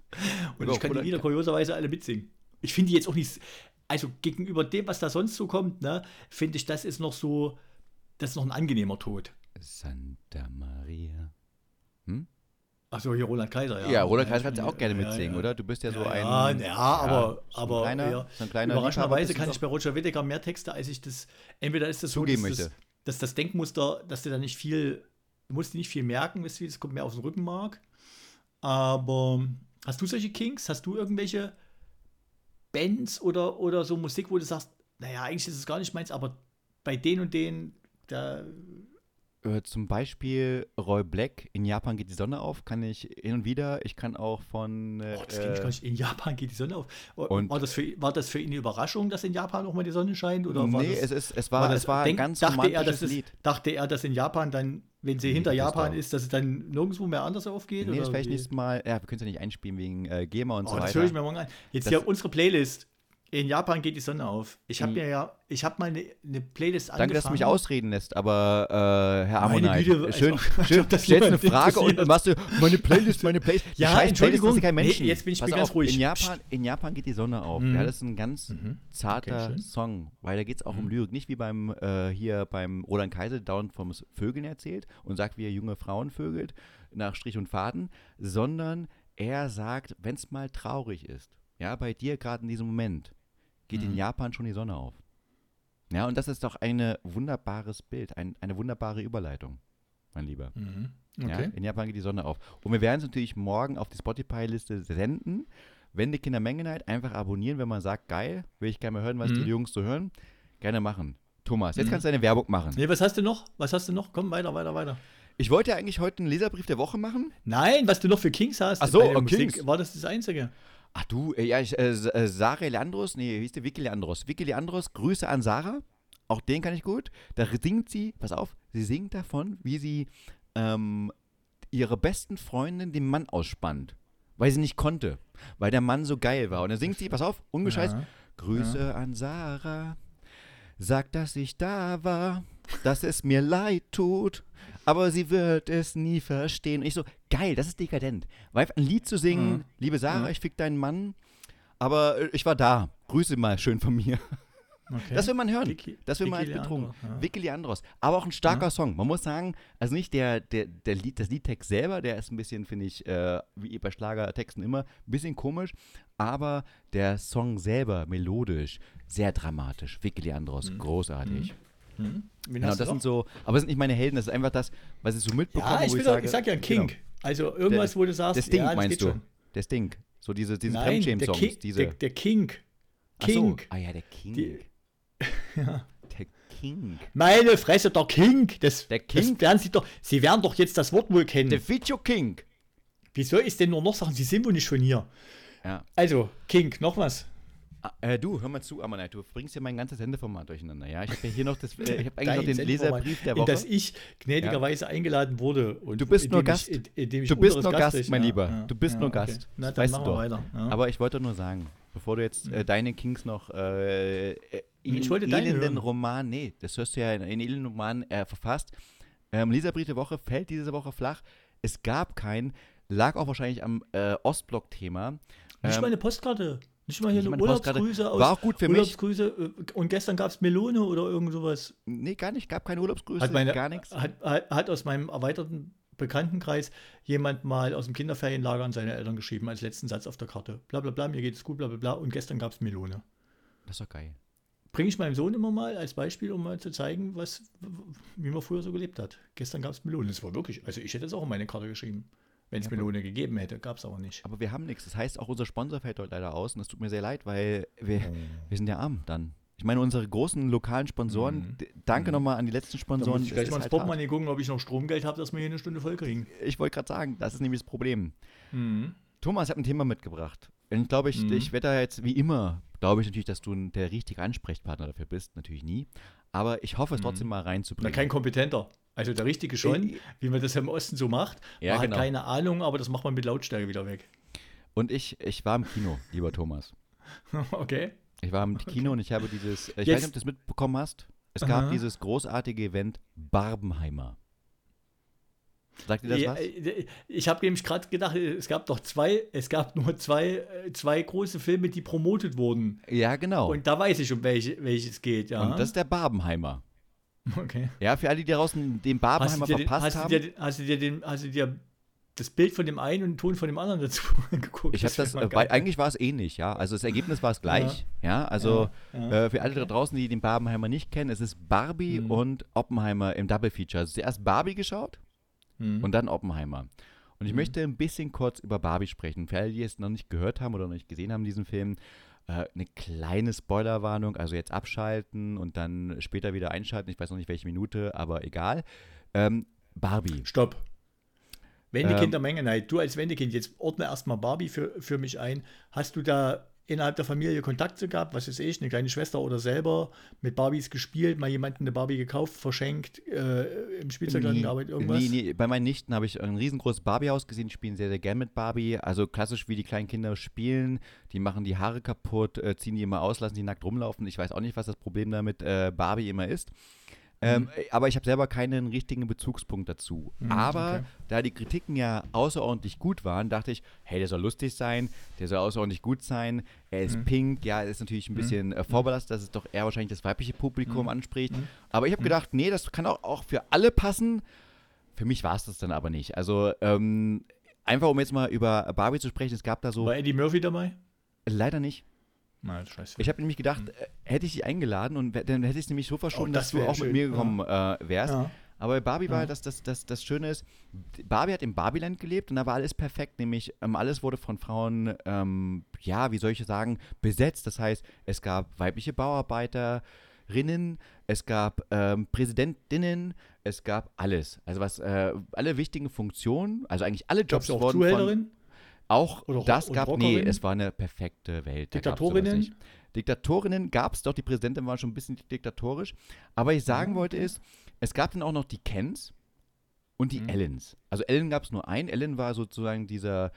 Und ja, ich kann die wieder kurioserweise alle mitsingen. Ich finde die jetzt auch nicht, also gegenüber dem, was da sonst so kommt, ne, finde ich, das ist noch so, das ist noch ein angenehmer Tod. Santa Maria. Hm? Achso, hier Roland Kaiser, ja. Ja, Roland Kaiser kannst du auch gerne mitsingen, ja, oder? Du bist ja so ein. Ja, ja aber, so aber kleiner, so ein kleiner überraschenderweise kann ich bei Roger Whittaker mehr Texte, als ich das. Entweder ist das so, dass das, dass das Denkmuster, dass du da nicht viel, du musst dir nicht viel merken, wisst ihr, das kommt mehr aus dem Rückenmark. Aber hast du solche Kings? Hast du irgendwelche Bands oder, oder so Musik, wo du sagst, naja, eigentlich ist es gar nicht meins, aber bei denen und denen, da äh, zum Beispiel Roy Black, in Japan geht die Sonne auf, kann ich hin und wieder. Ich kann auch von. Äh, oh, das kenne ich gar nicht. In Japan geht die Sonne auf. Und war, das für, war das für ihn eine Überraschung, dass in Japan auch mal die Sonne scheint? Oder nee, das, es, ist, es war, war, das, es war denk, ein ganz dachte er, dass Lied. Es, dachte er, dass in Japan dann, wenn sie nee, hinter Japan ist, dass es dann nirgendwo mehr anders aufgeht? Nee, oder das vielleicht nächstes Mal. Ja, wir können es ja nicht einspielen wegen äh, GEMA und oh, so weiter. Das höre ich mir morgen an. Jetzt das hier unsere Playlist. In Japan geht die Sonne auf. Ich habe mir ja, ich habe mal eine, eine Playlist angefangen. Danke, dass du mich ausreden lässt, aber äh, Herr Ammonite, schön, also, schön stellst eine Frage und machst du, meine Playlist, meine Playlist. ja, Scheiß Entschuldigung, Playlist, kein Menschen. Nee, jetzt bin ich Pass ganz auf, ruhig. In Japan, in Japan geht die Sonne auf. Mhm. Ja, das ist ein ganz mhm. zarter okay, Song, weil da geht es auch mhm. um Lyrik. Nicht wie beim äh, hier beim Roland Kaiser, dauernd vom Vögeln erzählt und sagt, wie er junge Frauen vögelt, nach Strich und Faden, sondern er sagt, wenn es mal traurig ist, ja, bei dir gerade in diesem Moment, geht mhm. in Japan schon die Sonne auf. Ja, und das ist doch ein wunderbares Bild, ein, eine wunderbare Überleitung, mein Lieber. Mhm. Okay. Ja, in Japan geht die Sonne auf. Und wir werden es natürlich morgen auf die Spotify-Liste senden, Wende Kinder Mengenheit einfach abonnieren, wenn man sagt, geil, will ich gerne mal hören, was mhm. die Jungs so hören. Gerne machen. Thomas, jetzt mhm. kannst du deine Werbung machen. Nee, was hast du noch? Was hast du noch? Komm, weiter, weiter, weiter. Ich wollte ja eigentlich heute einen Leserbrief der Woche machen. Nein, was du noch für Kings hast. Ach so, oh, Kings. War das das Einzige? Ach du, äh, ja, ich, äh, äh, Sarah Leandros, nee, wie hieß der? Vicky Leandros. Vicky Leandros, Grüße an Sarah. Auch den kann ich gut. Da singt sie, pass auf, sie singt davon, wie sie ähm, ihre besten Freundin dem Mann ausspannt. Weil sie nicht konnte. Weil der Mann so geil war. Und dann singt sie, pass auf, ungescheiß, ja. Grüße ja. an Sarah. Sag, dass ich da war, dass es mir leid tut, aber sie wird es nie verstehen. Und ich so, geil, das ist dekadent. Weil ein Lied zu singen, mhm. liebe Sarah, mhm. ich fick deinen Mann, aber äh, ich war da. Grüße mal schön von mir. Okay. Das will man hören. Vicky, das will Vicky man als betrunken. Ja. Vicky Leandros. Aber auch ein starker ja. Song. Man muss sagen, also nicht der, der, der Lied, das Liedtext selber, der ist ein bisschen, finde ich, äh, wie bei Schlagertexten immer, ein bisschen komisch. Aber der Song selber, melodisch, sehr dramatisch. Vicky Leandros, mhm. großartig. Mhm. Mhm. Genau, das sind so, aber das sind nicht meine Helden, das ist einfach das, was ich so mitbekomme. Ja, ich, wo ich, sage, ich sag ja King. Genau. Also irgendwas, der, wo du sagst, der Stink ja, meinst du? Schon. Der Stink. So diese, diese Fremdschämen-Songs. Diese. Der, der King. King. So. Ah ja, der King. Die, ja. Der King. Meine Fresse, der King. Das, der King. Das werden Sie doch. Sie werden doch jetzt das Wort wohl kennen. Der Video King. Wieso ist denn nur noch Sachen? Sie sind wohl nicht schon hier. Ja. Also, King, noch was. Ah, äh, du, hör mal zu, Amanai, du bringst ja mein ganzes Sendeformat durcheinander. Ja, ich habe ja hier noch das, äh, ich habe eigentlich noch den Leserbrief der Woche, in das ich gnädigerweise ja. eingeladen wurde. du bist nur Gast. Ich, in, du bist nur Gast, Gast mein ja, Lieber. Du bist nur Gast. Okay. Na, dann weißt machen wir weiter. Aber ich wollte nur sagen, bevor du jetzt äh, deine Kings noch äh, ich wollte elenden Roman, nee, das hörst du ja in, in elenden Roman äh, verfasst. Ähm, Leserbrief der Woche fällt diese Woche flach. Es gab keinen, lag auch wahrscheinlich am äh, Ostblock-Thema. Nicht ähm, meine Postkarte. Nicht mal hier eine Urlaubsgrüße aus. War auch gut für Urlaubsgrüße. mich. Äh, und gestern gab es Melone oder irgend sowas. Nee, gar nicht. Gab keine Urlaubsgrüße, hat meine, gar nichts. Hat, hat, hat, aus meinem erweiterten Bekanntenkreis jemand mal aus dem Kinderferienlager an seine Eltern geschrieben, als letzten Satz auf der Karte. Bla bla bla, mir geht es gut, bla bla bla. Und gestern gab es Melone. Das ist doch geil. Bringe ich meinem Sohn immer mal als Beispiel, um mal zu zeigen, was, wie man früher so gelebt hat. Gestern gab es Melone. Das war wirklich, also ich hätte es auch in meine Karte geschrieben. Wenn es ja, Melone gegeben hätte, gab es aber nicht. Aber wir haben nichts. Das heißt, auch unser Sponsor fällt heute leider aus und das tut mir sehr leid, weil wir, oh. wir sind ja arm dann. Ich meine, unsere großen lokalen Sponsoren, mhm. danke mhm. nochmal an die letzten Sponsoren. Da muss ich gleich mal ins halt Portemonnaie gucken, ob ich noch Stromgeld habe, dass wir hier eine Stunde voll kriegen. Ich wollte gerade sagen, das ist nämlich das Problem. Mhm. Thomas hat ein Thema mitgebracht. Und ich glaube, ich, mhm. ich werde da jetzt wie immer, glaube ich natürlich, dass du der richtige Ansprechpartner dafür bist. Natürlich nie. Aber ich hoffe es mhm. trotzdem mal reinzubringen. Na, kein kompetenter. Also der Richtige schon, äh, wie man das im Osten so macht. Ja, man genau. hat keine Ahnung, aber das macht man mit Lautstärke wieder weg. Und ich, ich war im Kino, lieber Thomas. okay. Ich war im Kino und ich habe dieses, ich Jetzt. weiß nicht, ob du das mitbekommen hast. Es gab Aha. dieses großartige Event Barbenheimer. Sagt ihr das was? Äh, ich habe nämlich gerade gedacht, es gab doch zwei, es gab nur zwei, äh, zwei große Filme, die promotet wurden. Ja, genau. Und da weiß ich, um welche, welches geht, ja. Und das ist der Barbenheimer. Okay. Ja, für alle, die draußen den Barbenheimer verpasst den, hast haben. Du dir, hast, du dir den, hast du dir das Bild von dem einen und den Ton von dem anderen dazu angeguckt? Ich habe das, das weil, eigentlich war es ähnlich, ja. Also das Ergebnis war es gleich, ja. ja also ja, ja. Äh, für alle da draußen, die den Barbenheimer nicht kennen, es ist Barbie mhm. und Oppenheimer im Double Feature. Also zuerst Barbie geschaut mhm. und dann Oppenheimer. Und ich mhm. möchte ein bisschen kurz über Barbie sprechen. Für alle, die es noch nicht gehört haben oder noch nicht gesehen haben, diesen Film, äh, eine kleine Spoilerwarnung, also jetzt abschalten und dann später wieder einschalten. Ich weiß noch nicht, welche Minute, aber egal. Ähm, Barbie. Stopp. Wendekind ähm, Menge Neid. Du als Wendekind, jetzt ordne erstmal Barbie für, für mich ein. Hast du da innerhalb der Familie Kontakt zu gehabt, was weiß ich, eine kleine Schwester oder selber mit Barbies gespielt, mal jemanden eine Barbie gekauft, verschenkt, äh, im Spielzeugladen nee, gearbeitet, irgendwas? Nee, nee, bei meinen Nichten habe ich ein riesengroßes Barbiehaus gesehen, die spielen sehr, sehr gern mit Barbie, also klassisch wie die kleinen Kinder spielen, die machen die Haare kaputt, äh, ziehen die immer aus, lassen die nackt rumlaufen, ich weiß auch nicht, was das Problem damit äh, Barbie immer ist. Ähm, mhm. Aber ich habe selber keinen richtigen Bezugspunkt dazu. Mhm, aber okay. da die Kritiken ja außerordentlich gut waren, dachte ich, hey, der soll lustig sein, der soll außerordentlich gut sein. Er ist mhm. pink, ja, er ist natürlich ein mhm. bisschen äh, vorbelastet, dass es doch eher wahrscheinlich das weibliche Publikum mhm. anspricht. Mhm. Aber ich habe gedacht, nee, das kann auch, auch für alle passen. Für mich war es das dann aber nicht. Also, ähm, einfach um jetzt mal über Barbie zu sprechen, es gab da so. War Eddie Murphy dabei? Leider nicht. Nein, scheiße. Ich habe nämlich gedacht, mhm. hätte ich dich eingeladen und dann hätte ich es nämlich so verschoben, oh, das dass du auch schön. mit mir gekommen ja. äh, wärst. Ja. Aber bei Barbie ja. war das, das, das, das Schöne ist, Barbie hat im Barbieland gelebt und da war alles perfekt, nämlich ähm, alles wurde von Frauen, ähm, ja, wie soll ich sagen, besetzt. Das heißt, es gab weibliche Bauarbeiterinnen, es gab ähm, Präsidentinnen, es gab alles. Also was, äh, alle wichtigen Funktionen, also eigentlich alle Jobs auch wurden von, auch oder, das gab, nee, es war eine perfekte Welt. Diktatorinnen? Diktatorinnen gab es doch, die Präsidentin war schon ein bisschen diktatorisch. Aber ich sagen wollte ist, es gab dann auch noch die Kens und die mhm. Ellens. Also Ellen gab es nur ein. Ellen war sozusagen dieser,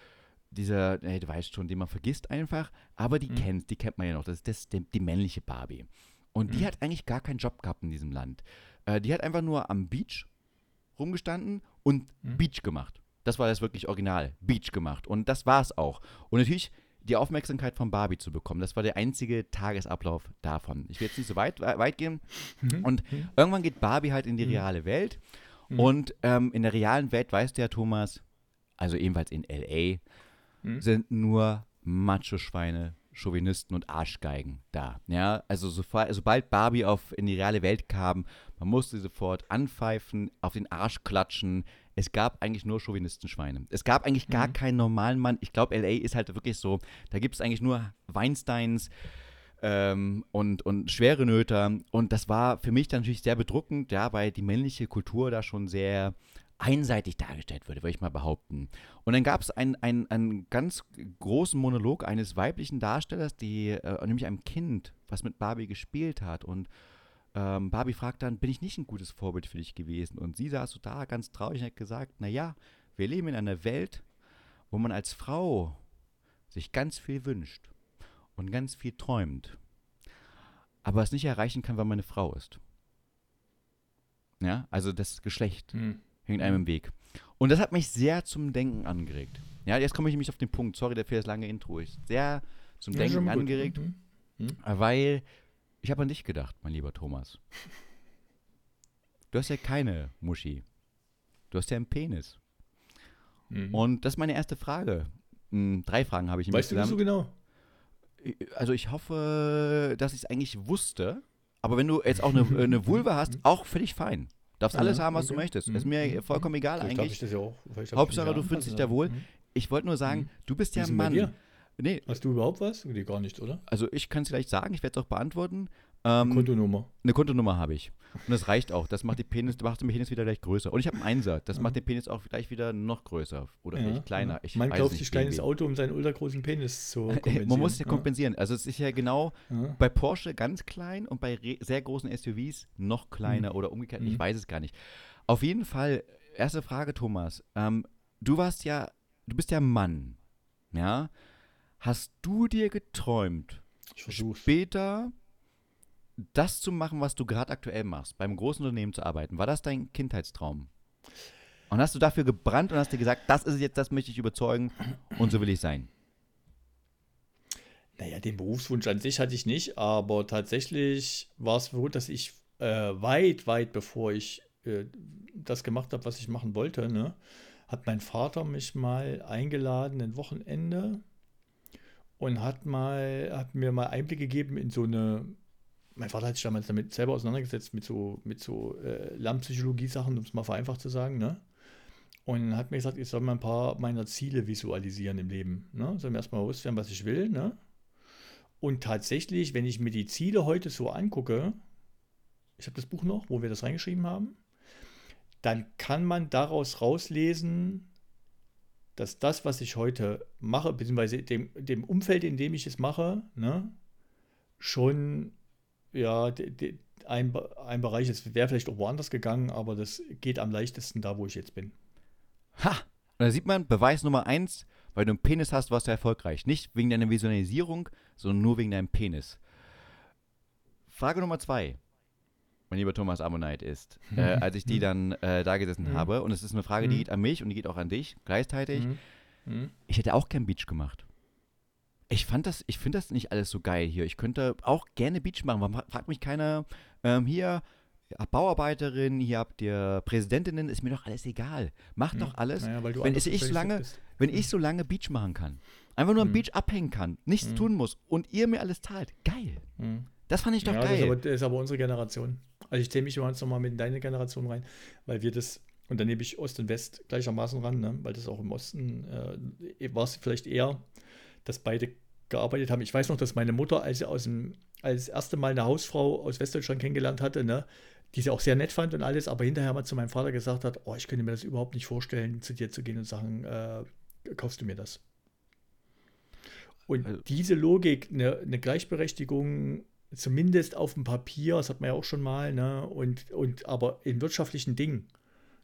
dieser, nee, du weißt schon, den man vergisst einfach. Aber die mhm. Kens, die kennt man ja noch. Das ist das, die, die männliche Barbie. Und mhm. die hat eigentlich gar keinen Job gehabt in diesem Land. Äh, die hat einfach nur am Beach rumgestanden und mhm. Beach gemacht. Das war das wirklich Original. Beach gemacht. Und das war es auch. Und natürlich die Aufmerksamkeit von Barbie zu bekommen. Das war der einzige Tagesablauf davon. Ich will jetzt nicht so weit, weit gehen. Mhm. Und mhm. irgendwann geht Barbie halt in die mhm. reale Welt. Mhm. Und ähm, in der realen Welt, weißt du ja, Thomas, also ebenfalls in L.A., sind nur Macho-Schweine, Chauvinisten und Arschgeigen da. Ja, also sofort, sobald Barbie auf, in die reale Welt kam, man musste sofort anpfeifen, auf den Arsch klatschen, es gab eigentlich nur Chauvinistenschweine. Es gab eigentlich gar mhm. keinen normalen Mann. Ich glaube, LA ist halt wirklich so, da gibt es eigentlich nur Weinsteins ähm, und, und schwere Nöter. Und das war für mich dann natürlich sehr bedruckend, ja, weil die männliche Kultur da schon sehr einseitig dargestellt würde, würde ich mal behaupten. Und dann gab es einen, einen, einen ganz großen Monolog eines weiblichen Darstellers, die äh, nämlich einem Kind, was mit Barbie gespielt hat. Und ähm, Barbie fragt dann, bin ich nicht ein gutes Vorbild für dich gewesen? Und sie saß so da ganz traurig und hat gesagt, naja, wir leben in einer Welt, wo man als Frau sich ganz viel wünscht und ganz viel träumt, aber es nicht erreichen kann, weil man eine Frau ist. Ja, also das Geschlecht hm. hängt einem im Weg. Und das hat mich sehr zum Denken angeregt. Ja, jetzt komme ich nämlich auf den Punkt. Sorry dafür das lange Intro. Ich sehr zum ja, Denken angeregt, mhm. Mhm. weil ich habe an dich gedacht, mein lieber Thomas. Du hast ja keine Muschi. Du hast ja einen Penis. Mhm. Und das ist meine erste Frage. Hm, drei Fragen habe ich Weißt du das so genau? Also ich hoffe, dass ich es eigentlich wusste. Aber wenn du jetzt auch eine, eine Vulva hast, auch völlig fein. Darfst alles haben, was okay. du möchtest. Ist mir mhm. vollkommen egal Vielleicht eigentlich. Ich das ja auch. Hauptsache, du fühlst dich da wohl. Mhm. Ich wollte nur sagen, mhm. du bist ja ein Mann. Nee. Hast du überhaupt was? Nee, gar nicht, oder? Also ich kann es gleich sagen, ich werde es auch beantworten. Ähm, eine Kontonummer. Eine Kontonummer habe ich. Und das reicht auch. Das macht die Penis, macht den Penis wieder gleich größer. Und ich habe einen Einser. Das ja. macht den Penis auch gleich wieder noch größer. Oder ja, vielleicht kleiner. Ich Man kauft sich ein kleines Auto, um seinen ultragroßen Penis zu kompensieren. Man muss es ja kompensieren. Also es ist ja genau bei Porsche ganz klein und bei sehr großen SUVs noch kleiner mhm. oder umgekehrt. Ich mhm. weiß es gar nicht. Auf jeden Fall, erste Frage, Thomas. Ähm, du warst ja, du bist ja Mann. Ja. Hast du dir geträumt, später das zu machen, was du gerade aktuell machst, beim großen Unternehmen zu arbeiten? War das dein Kindheitstraum? Und hast du dafür gebrannt und hast dir gesagt, das ist jetzt, das möchte ich überzeugen und so will ich sein? Naja, den Berufswunsch an sich hatte ich nicht, aber tatsächlich war es so, dass ich äh, weit, weit bevor ich äh, das gemacht habe, was ich machen wollte, ne, hat mein Vater mich mal eingeladen, ein Wochenende und hat mal, hat mir mal Einblick gegeben in so eine, mein Vater hat sich damals damit selber auseinandergesetzt, mit so, mit so äh, Lernpsychologie-Sachen, um es mal vereinfacht zu sagen, ne? Und hat mir gesagt, ich soll mal ein paar meiner Ziele visualisieren im Leben. Ne? Soll mir erstmal bewusst werden, was ich will. Ne? Und tatsächlich, wenn ich mir die Ziele heute so angucke, ich habe das Buch noch, wo wir das reingeschrieben haben, dann kann man daraus rauslesen, dass das, was ich heute mache, beziehungsweise dem, dem Umfeld, in dem ich es mache, ne, schon ja, de, de, ein, ein Bereich ist, wäre vielleicht auch woanders gegangen, aber das geht am leichtesten da, wo ich jetzt bin. Ha! Und da sieht man, Beweis Nummer eins, weil du einen Penis hast, warst du erfolgreich. Nicht wegen deiner Visualisierung, sondern nur wegen deinem Penis. Frage Nummer zwei mein lieber Thomas Ammonite ist, äh, als ich die dann äh, da gesessen mhm. habe. Und es ist eine Frage, die mhm. geht an mich und die geht auch an dich gleichzeitig. Mhm. Ich hätte auch gern Beach gemacht. Ich fand das, ich finde das nicht alles so geil hier. Ich könnte auch gerne Beach machen. Warum fragt mich keiner, ähm, hier, Bauarbeiterin, hier habt ihr Präsidentinnen, ist mir doch alles egal. Macht doch alles. Naja, wenn ich so lange, wenn ich so lange Beach machen kann, einfach nur am Beach abhängen kann, nichts tun muss und ihr mir alles zahlt, geil. Das fand ich doch ja, geil. Das ist, aber, das ist aber unsere Generation. Also ich zähle mich jetzt nochmal mit in deine Generation rein, weil wir das, und dann nehme ich Ost und West gleichermaßen ran, ne? weil das auch im Osten äh, war es vielleicht eher, dass beide gearbeitet haben. Ich weiß noch, dass meine Mutter, als sie aus dem, als erste Mal eine Hausfrau aus Westdeutschland kennengelernt hatte, ne, die sie auch sehr nett fand und alles, aber hinterher mal zu meinem Vater gesagt hat, oh, ich könnte mir das überhaupt nicht vorstellen, zu dir zu gehen und sagen, äh, kaufst du mir das? Und also, diese Logik, eine, eine, Gleichberechtigung, zumindest auf dem Papier, das hat man ja auch schon mal, ne, und, und aber in wirtschaftlichen Dingen,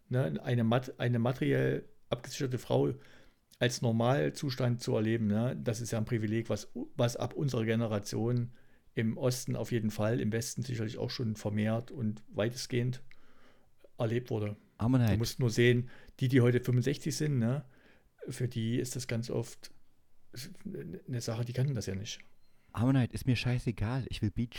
ne, eine, mat, eine materiell abgesicherte Frau als Normalzustand zu erleben, ne, das ist ja ein Privileg, was, was ab unserer Generation im Osten auf jeden Fall, im Westen sicherlich auch schon vermehrt und weitestgehend erlebt wurde. Aber Du musst nur sehen, die, die heute 65 sind, ne, für die ist das ganz oft eine Sache, die kannten das ja nicht. Ammonite, ist mir scheißegal, ich will Beach.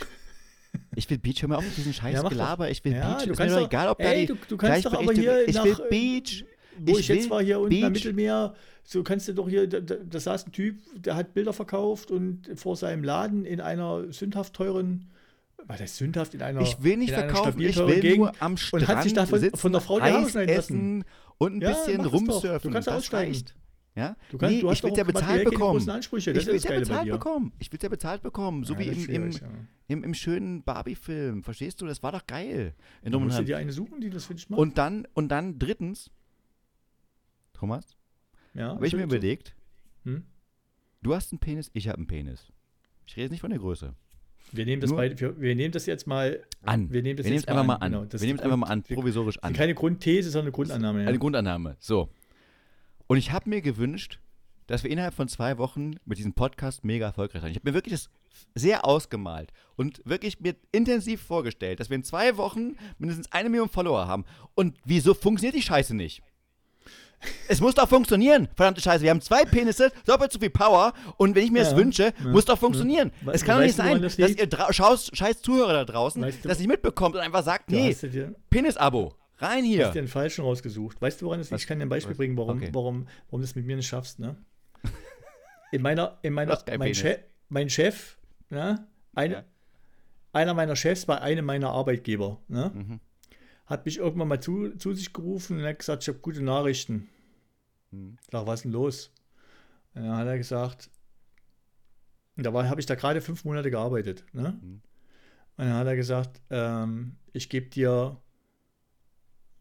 Ich will Beach, hör mal auf mit diesem scheiß ja, Gelaber, ich will ja, Beach, ist mir doch egal, ob ey, da die du, du kannst doch aber hier Ich nach, will Beach. Wo ich, ich jetzt war, hier unten Beach. am Mittelmeer, so kannst du doch hier, da, da, saß ein Typ, der hat Bilder verkauft und vor seinem Laden in einer sündhaft teuren war das sündhaft in einer Ich will nicht verkaufen, ich will Gegend nur am Strand und hat sich da von, von der Frau die Haare schneiden lassen. und ein bisschen ja, rumsurfen. Du kannst das aussteigen. Reicht. Ja? Du, kannst, nee, du ich will ja bezahlt bekommen. Ansprüche. Ich will ja bezahlt bekommen. Ich will ja bezahlt bekommen. So ja, wie im, im, ja. im, im, schönen Barbie-Film. Verstehst du? Das war doch geil. In du musst dir eine suchen, die das für dich macht. Und dann, und dann drittens, Thomas, ja, habe ich mir überlegt, hm? du hast einen Penis, ich habe einen Penis. Ich rede nicht von der Größe. Wir nehmen das, beide, wir, wir, nehmen das jetzt mal an. Wir nehmen das wir jetzt einfach mal an. Genau, wir nehmen es einfach mal an, provisorisch an. Keine Grundthese, sondern eine Grundannahme. Eine Grundannahme. So. Und ich habe mir gewünscht, dass wir innerhalb von zwei Wochen mit diesem Podcast mega erfolgreich sind. Ich habe mir wirklich das sehr ausgemalt und wirklich mir intensiv vorgestellt, dass wir in zwei Wochen mindestens eine Million Follower haben. Und wieso funktioniert die Scheiße nicht? Es muss doch funktionieren, verdammte Scheiße. Wir haben zwei Penisse, doppelt so viel Power und wenn ich mir ja, das wünsche, ja, muss doch funktionieren. Ja. Es kann doch nicht sein, das dass ihr scheiß Zuhörer da draußen weißt du, das nicht mitbekommt und einfach sagt, nee, Penis-Abo, rein hier. Du hast dir den falschen rausgesucht. Weißt du, woran das liegt? Ich kann dir ein Beispiel Was? bringen, warum, okay. warum, warum du es mit mir nicht schaffst. Ne? In meiner, in meiner, mein, Chef, mein Chef, ne? Eine, einer meiner Chefs bei einem meiner Arbeitgeber, ne? Mhm hat mich irgendwann mal zu, zu sich gerufen und hat gesagt, ich habe gute Nachrichten. Hm. Ich sag, was ist denn los? Und dann hat er gesagt, da habe ich da gerade fünf Monate gearbeitet. Ne? Hm. Und dann hat er gesagt, ähm, ich gebe dir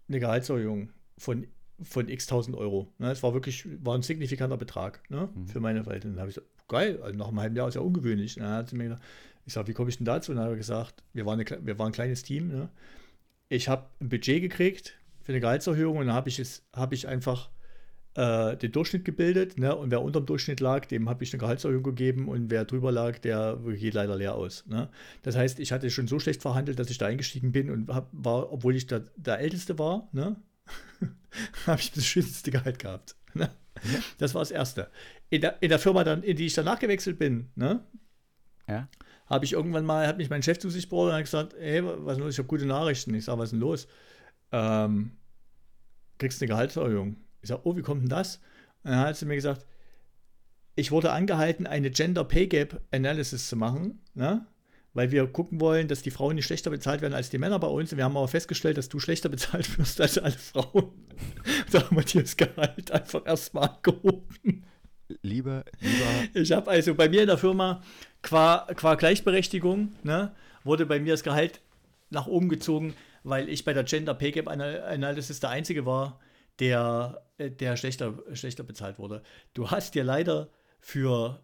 eine Gehaltserhöhung von, von x tausend Euro. Ne? Das war wirklich war ein signifikanter Betrag ne? Mhm. für meine Verhältnisse. Dann habe ich gesagt, geil, also nach einem halben Jahr ist ja ungewöhnlich. Und dann hat sie mir gesagt, ich sage, wie komme ich denn dazu? Und dann hat er gesagt, wir waren, eine, wir waren ein kleines Team. Ne? ich habe ein Budget gekriegt für eine Gehaltserhöhung und dann habe ich, hab ich einfach äh, den Durchschnitt gebildet. Ne? Und wer unter dem Durchschnitt lag, dem habe ich eine Gehaltserhöhung gegeben und wer drüber lag, der geht leider leer aus. Ne? Das heißt, ich hatte schon so schlecht verhandelt, dass ich da eingestiegen bin und hab, war, obwohl ich der, der Älteste war, ne? habe ich das schönste Gehalt gehabt. Ne? Das war das Erste. In der, in der Firma, dann, in die ich danach gewechselt bin, ne? Ja habe ich irgendwann mal, hat mich mein Chef zu sich gebracht und hat gesagt, hey, was ist los? Ich habe gute Nachrichten. Ich sage, was ist denn los? Ähm, kriegst eine Gehaltserhöhung. Ich sage, oh, wie kommt denn das? Und dann hat sie mir gesagt, ich wurde angehalten, eine Gender Pay Gap Analysis zu machen, ne? weil wir gucken wollen, dass die Frauen nicht schlechter bezahlt werden als die Männer bei uns. Und wir haben aber festgestellt, dass du schlechter bezahlt wirst als alle Frauen. da haben wir dir das Gehalt einfach erstmal angehoben. Lieber, lieber. Ich habe also bei mir in der Firma qua, qua Gleichberechtigung ne, wurde bei mir das Gehalt nach oben gezogen, weil ich bei der Gender Pay Gap Analysis der Einzige war, der, äh, der schlechter, schlechter bezahlt wurde. Du hast dir leider für,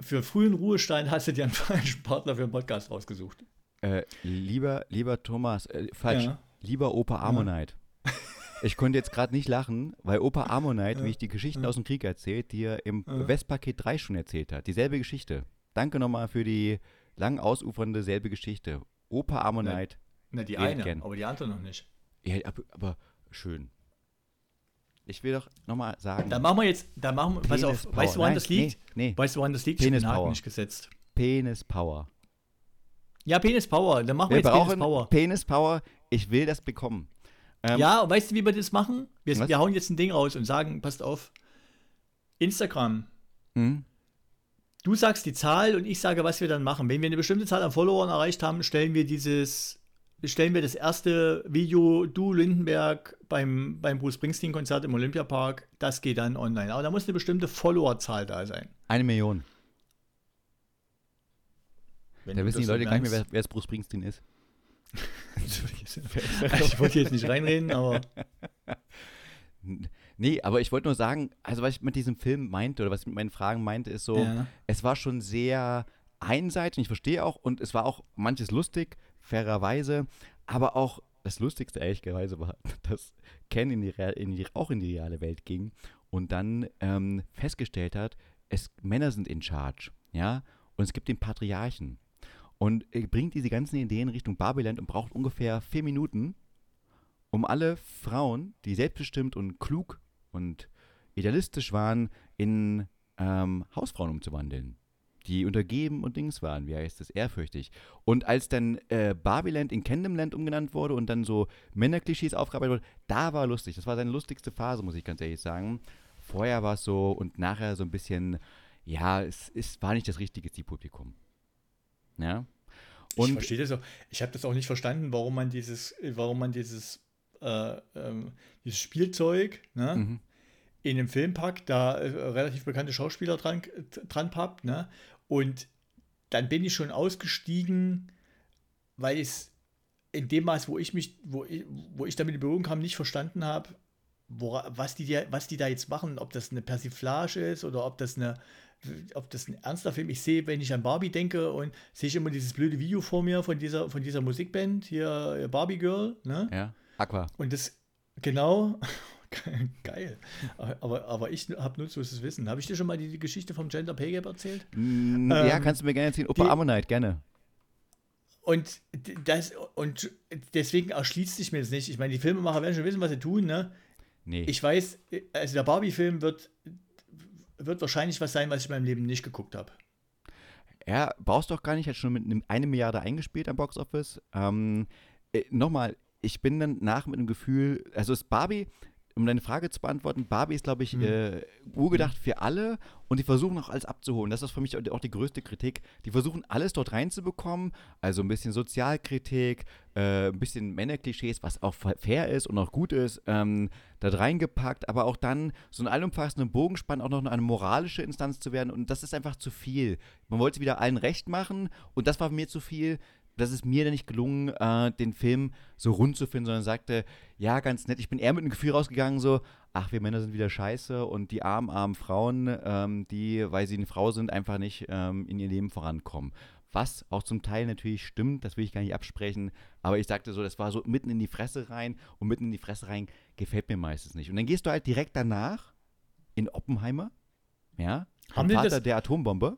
für frühen Ruhestand hast du dir einen falschen Partner für einen Podcast rausgesucht. Äh, lieber, lieber Thomas, äh, falsch, ja. lieber Opa Ammonite. Ja. Ich konnte jetzt gerade nicht lachen, weil Opa Ammonite, ja. wie ich die Geschichten aus dem Krieg erzählt, die er im Westpaket 3 schon erzählt hat. Dieselbe Geschichte. Danke nochmal für die lang ausufernde selbe Geschichte. Opa Ammonite. Na, na die eine, gern. aber die andere noch nicht. Ja, aber, aber schön. Ich will doch nochmal sagen. Da machen wir jetzt, da machen wir, pass auf, weißt du, woran Nein, das liegt? Nee, nee. Weißt du, woran das liegt? Penis ich Power. nicht gesetzt. Penis Power. Ja, Penis Power. Dann machen wir, wir jetzt Penis Power. Penis Power. Ich will das bekommen. Ähm, ja, weißt du, wie wir das machen? Wir, wir, hauen jetzt ein Ding raus und sagen, passt auf, Instagram. Mhm. Du sagst die Zahl und ich sage, was wir dann machen. Wenn wir eine bestimmte Zahl an Followern erreicht haben, stellen wir dieses, stellen wir das erste Video, du Lindenberg beim, beim Bruce Springsteen-Konzert im Olympiapark, das geht dann online. Aber da muss eine bestimmte Followerzahl da sein. Eine Million. Wenn da wissen die Leute gar nicht mehr, wer, wer es Bruce Springsteen ist. ich wollte jetzt nicht reinreden, aber. Nee, aber ich wollte nur sagen, also was ich mit diesem Film meinte oder was ich mit meinen Fragen meinte, ist so, ja. es war schon sehr einseitig, ich verstehe auch, und es war auch manches lustig, fairerweise, aber auch das Lustigste ehrlicherweise war, dass Ken in die, in die, auch in die reale Welt ging und dann ähm, festgestellt hat, es, Männer sind in Charge, ja, und es gibt den Patriarchen. Und er bringt diese ganzen Ideen Richtung Babyland und braucht ungefähr vier Minuten, um alle Frauen, die selbstbestimmt und klug und idealistisch waren, in ähm, Hausfrauen umzuwandeln. Die untergeben und Dings waren, wie heißt das, ehrfürchtig. Und als dann äh, Barbiland in Kingdomland umgenannt wurde und dann so Männerklischees aufgearbeitet wurde, da war lustig. Das war seine lustigste Phase, muss ich ganz ehrlich sagen. Vorher war es so und nachher so ein bisschen, ja, es, es war nicht das richtige Zielpublikum. Ja. Und ich verstehe das auch. Ich habe das auch nicht verstanden, warum man dieses, warum man dieses, äh, ähm, dieses Spielzeug ne, mhm. in einem Film packt, da äh, relativ bekannte Schauspieler dran, dran pappt, ne? Und dann bin ich schon ausgestiegen, weil es in dem Maß, wo ich mich, wo ich, wo ich damit in Berührung kam, nicht verstanden habe, was die, was die da jetzt machen, ob das eine Persiflage ist oder ob das eine, ob das ein ernster Film Ich sehe, wenn ich an Barbie denke und sehe ich immer dieses blöde Video vor mir von dieser, von dieser Musikband, hier Barbie Girl, ne? Ja, Aqua. Und das, genau, geil. Aber, aber ich habe nutzloses Wissen. Habe ich dir schon mal die, die, Geschichte vom Gender Pay Gap erzählt? Mm, ja, ähm, kannst du mir gerne erzählen. Opa Ammonite, gerne. Und, das, und deswegen erschließt sich mir das nicht. Ich meine, die Filmemacher werden schon wissen, was sie tun, ne? Nee. Ich weiß, also der Barbie-Film wird wird wahrscheinlich was sein, was ich in meinem Leben nicht geguckt habe. Ja, brauchst du doch gar nicht, hat schon mit einem, eine Milliarde eingespielt am Boxoffice. Ähm, äh, Nochmal, ich bin dann nach mit dem Gefühl, also ist Barbie, um deine Frage zu beantworten, Barbie ist, glaube ich, mhm. äh, urgedacht für alle und die versuchen auch alles abzuholen. Das ist für mich auch die größte Kritik. Die versuchen alles dort reinzubekommen, also ein bisschen Sozialkritik, äh, ein bisschen Männerklischees, was auch fair ist und auch gut ist, ähm, da reingepackt, aber auch dann so einen allumfassenden Bogenspann auch noch eine moralische Instanz zu werden und das ist einfach zu viel. Man wollte wieder allen recht machen und das war mir zu viel das ist mir dann nicht gelungen, äh, den Film so rund zu finden, sondern sagte, ja, ganz nett. Ich bin eher mit einem Gefühl rausgegangen, so, ach, wir Männer sind wieder scheiße und die armen, armen Frauen, ähm, die, weil sie eine Frau sind, einfach nicht ähm, in ihr Leben vorankommen. Was auch zum Teil natürlich stimmt, das will ich gar nicht absprechen, aber ich sagte so, das war so mitten in die Fresse rein und mitten in die Fresse rein gefällt mir meistens nicht. Und dann gehst du halt direkt danach in Oppenheimer, ja, Haben Vater der Atombombe.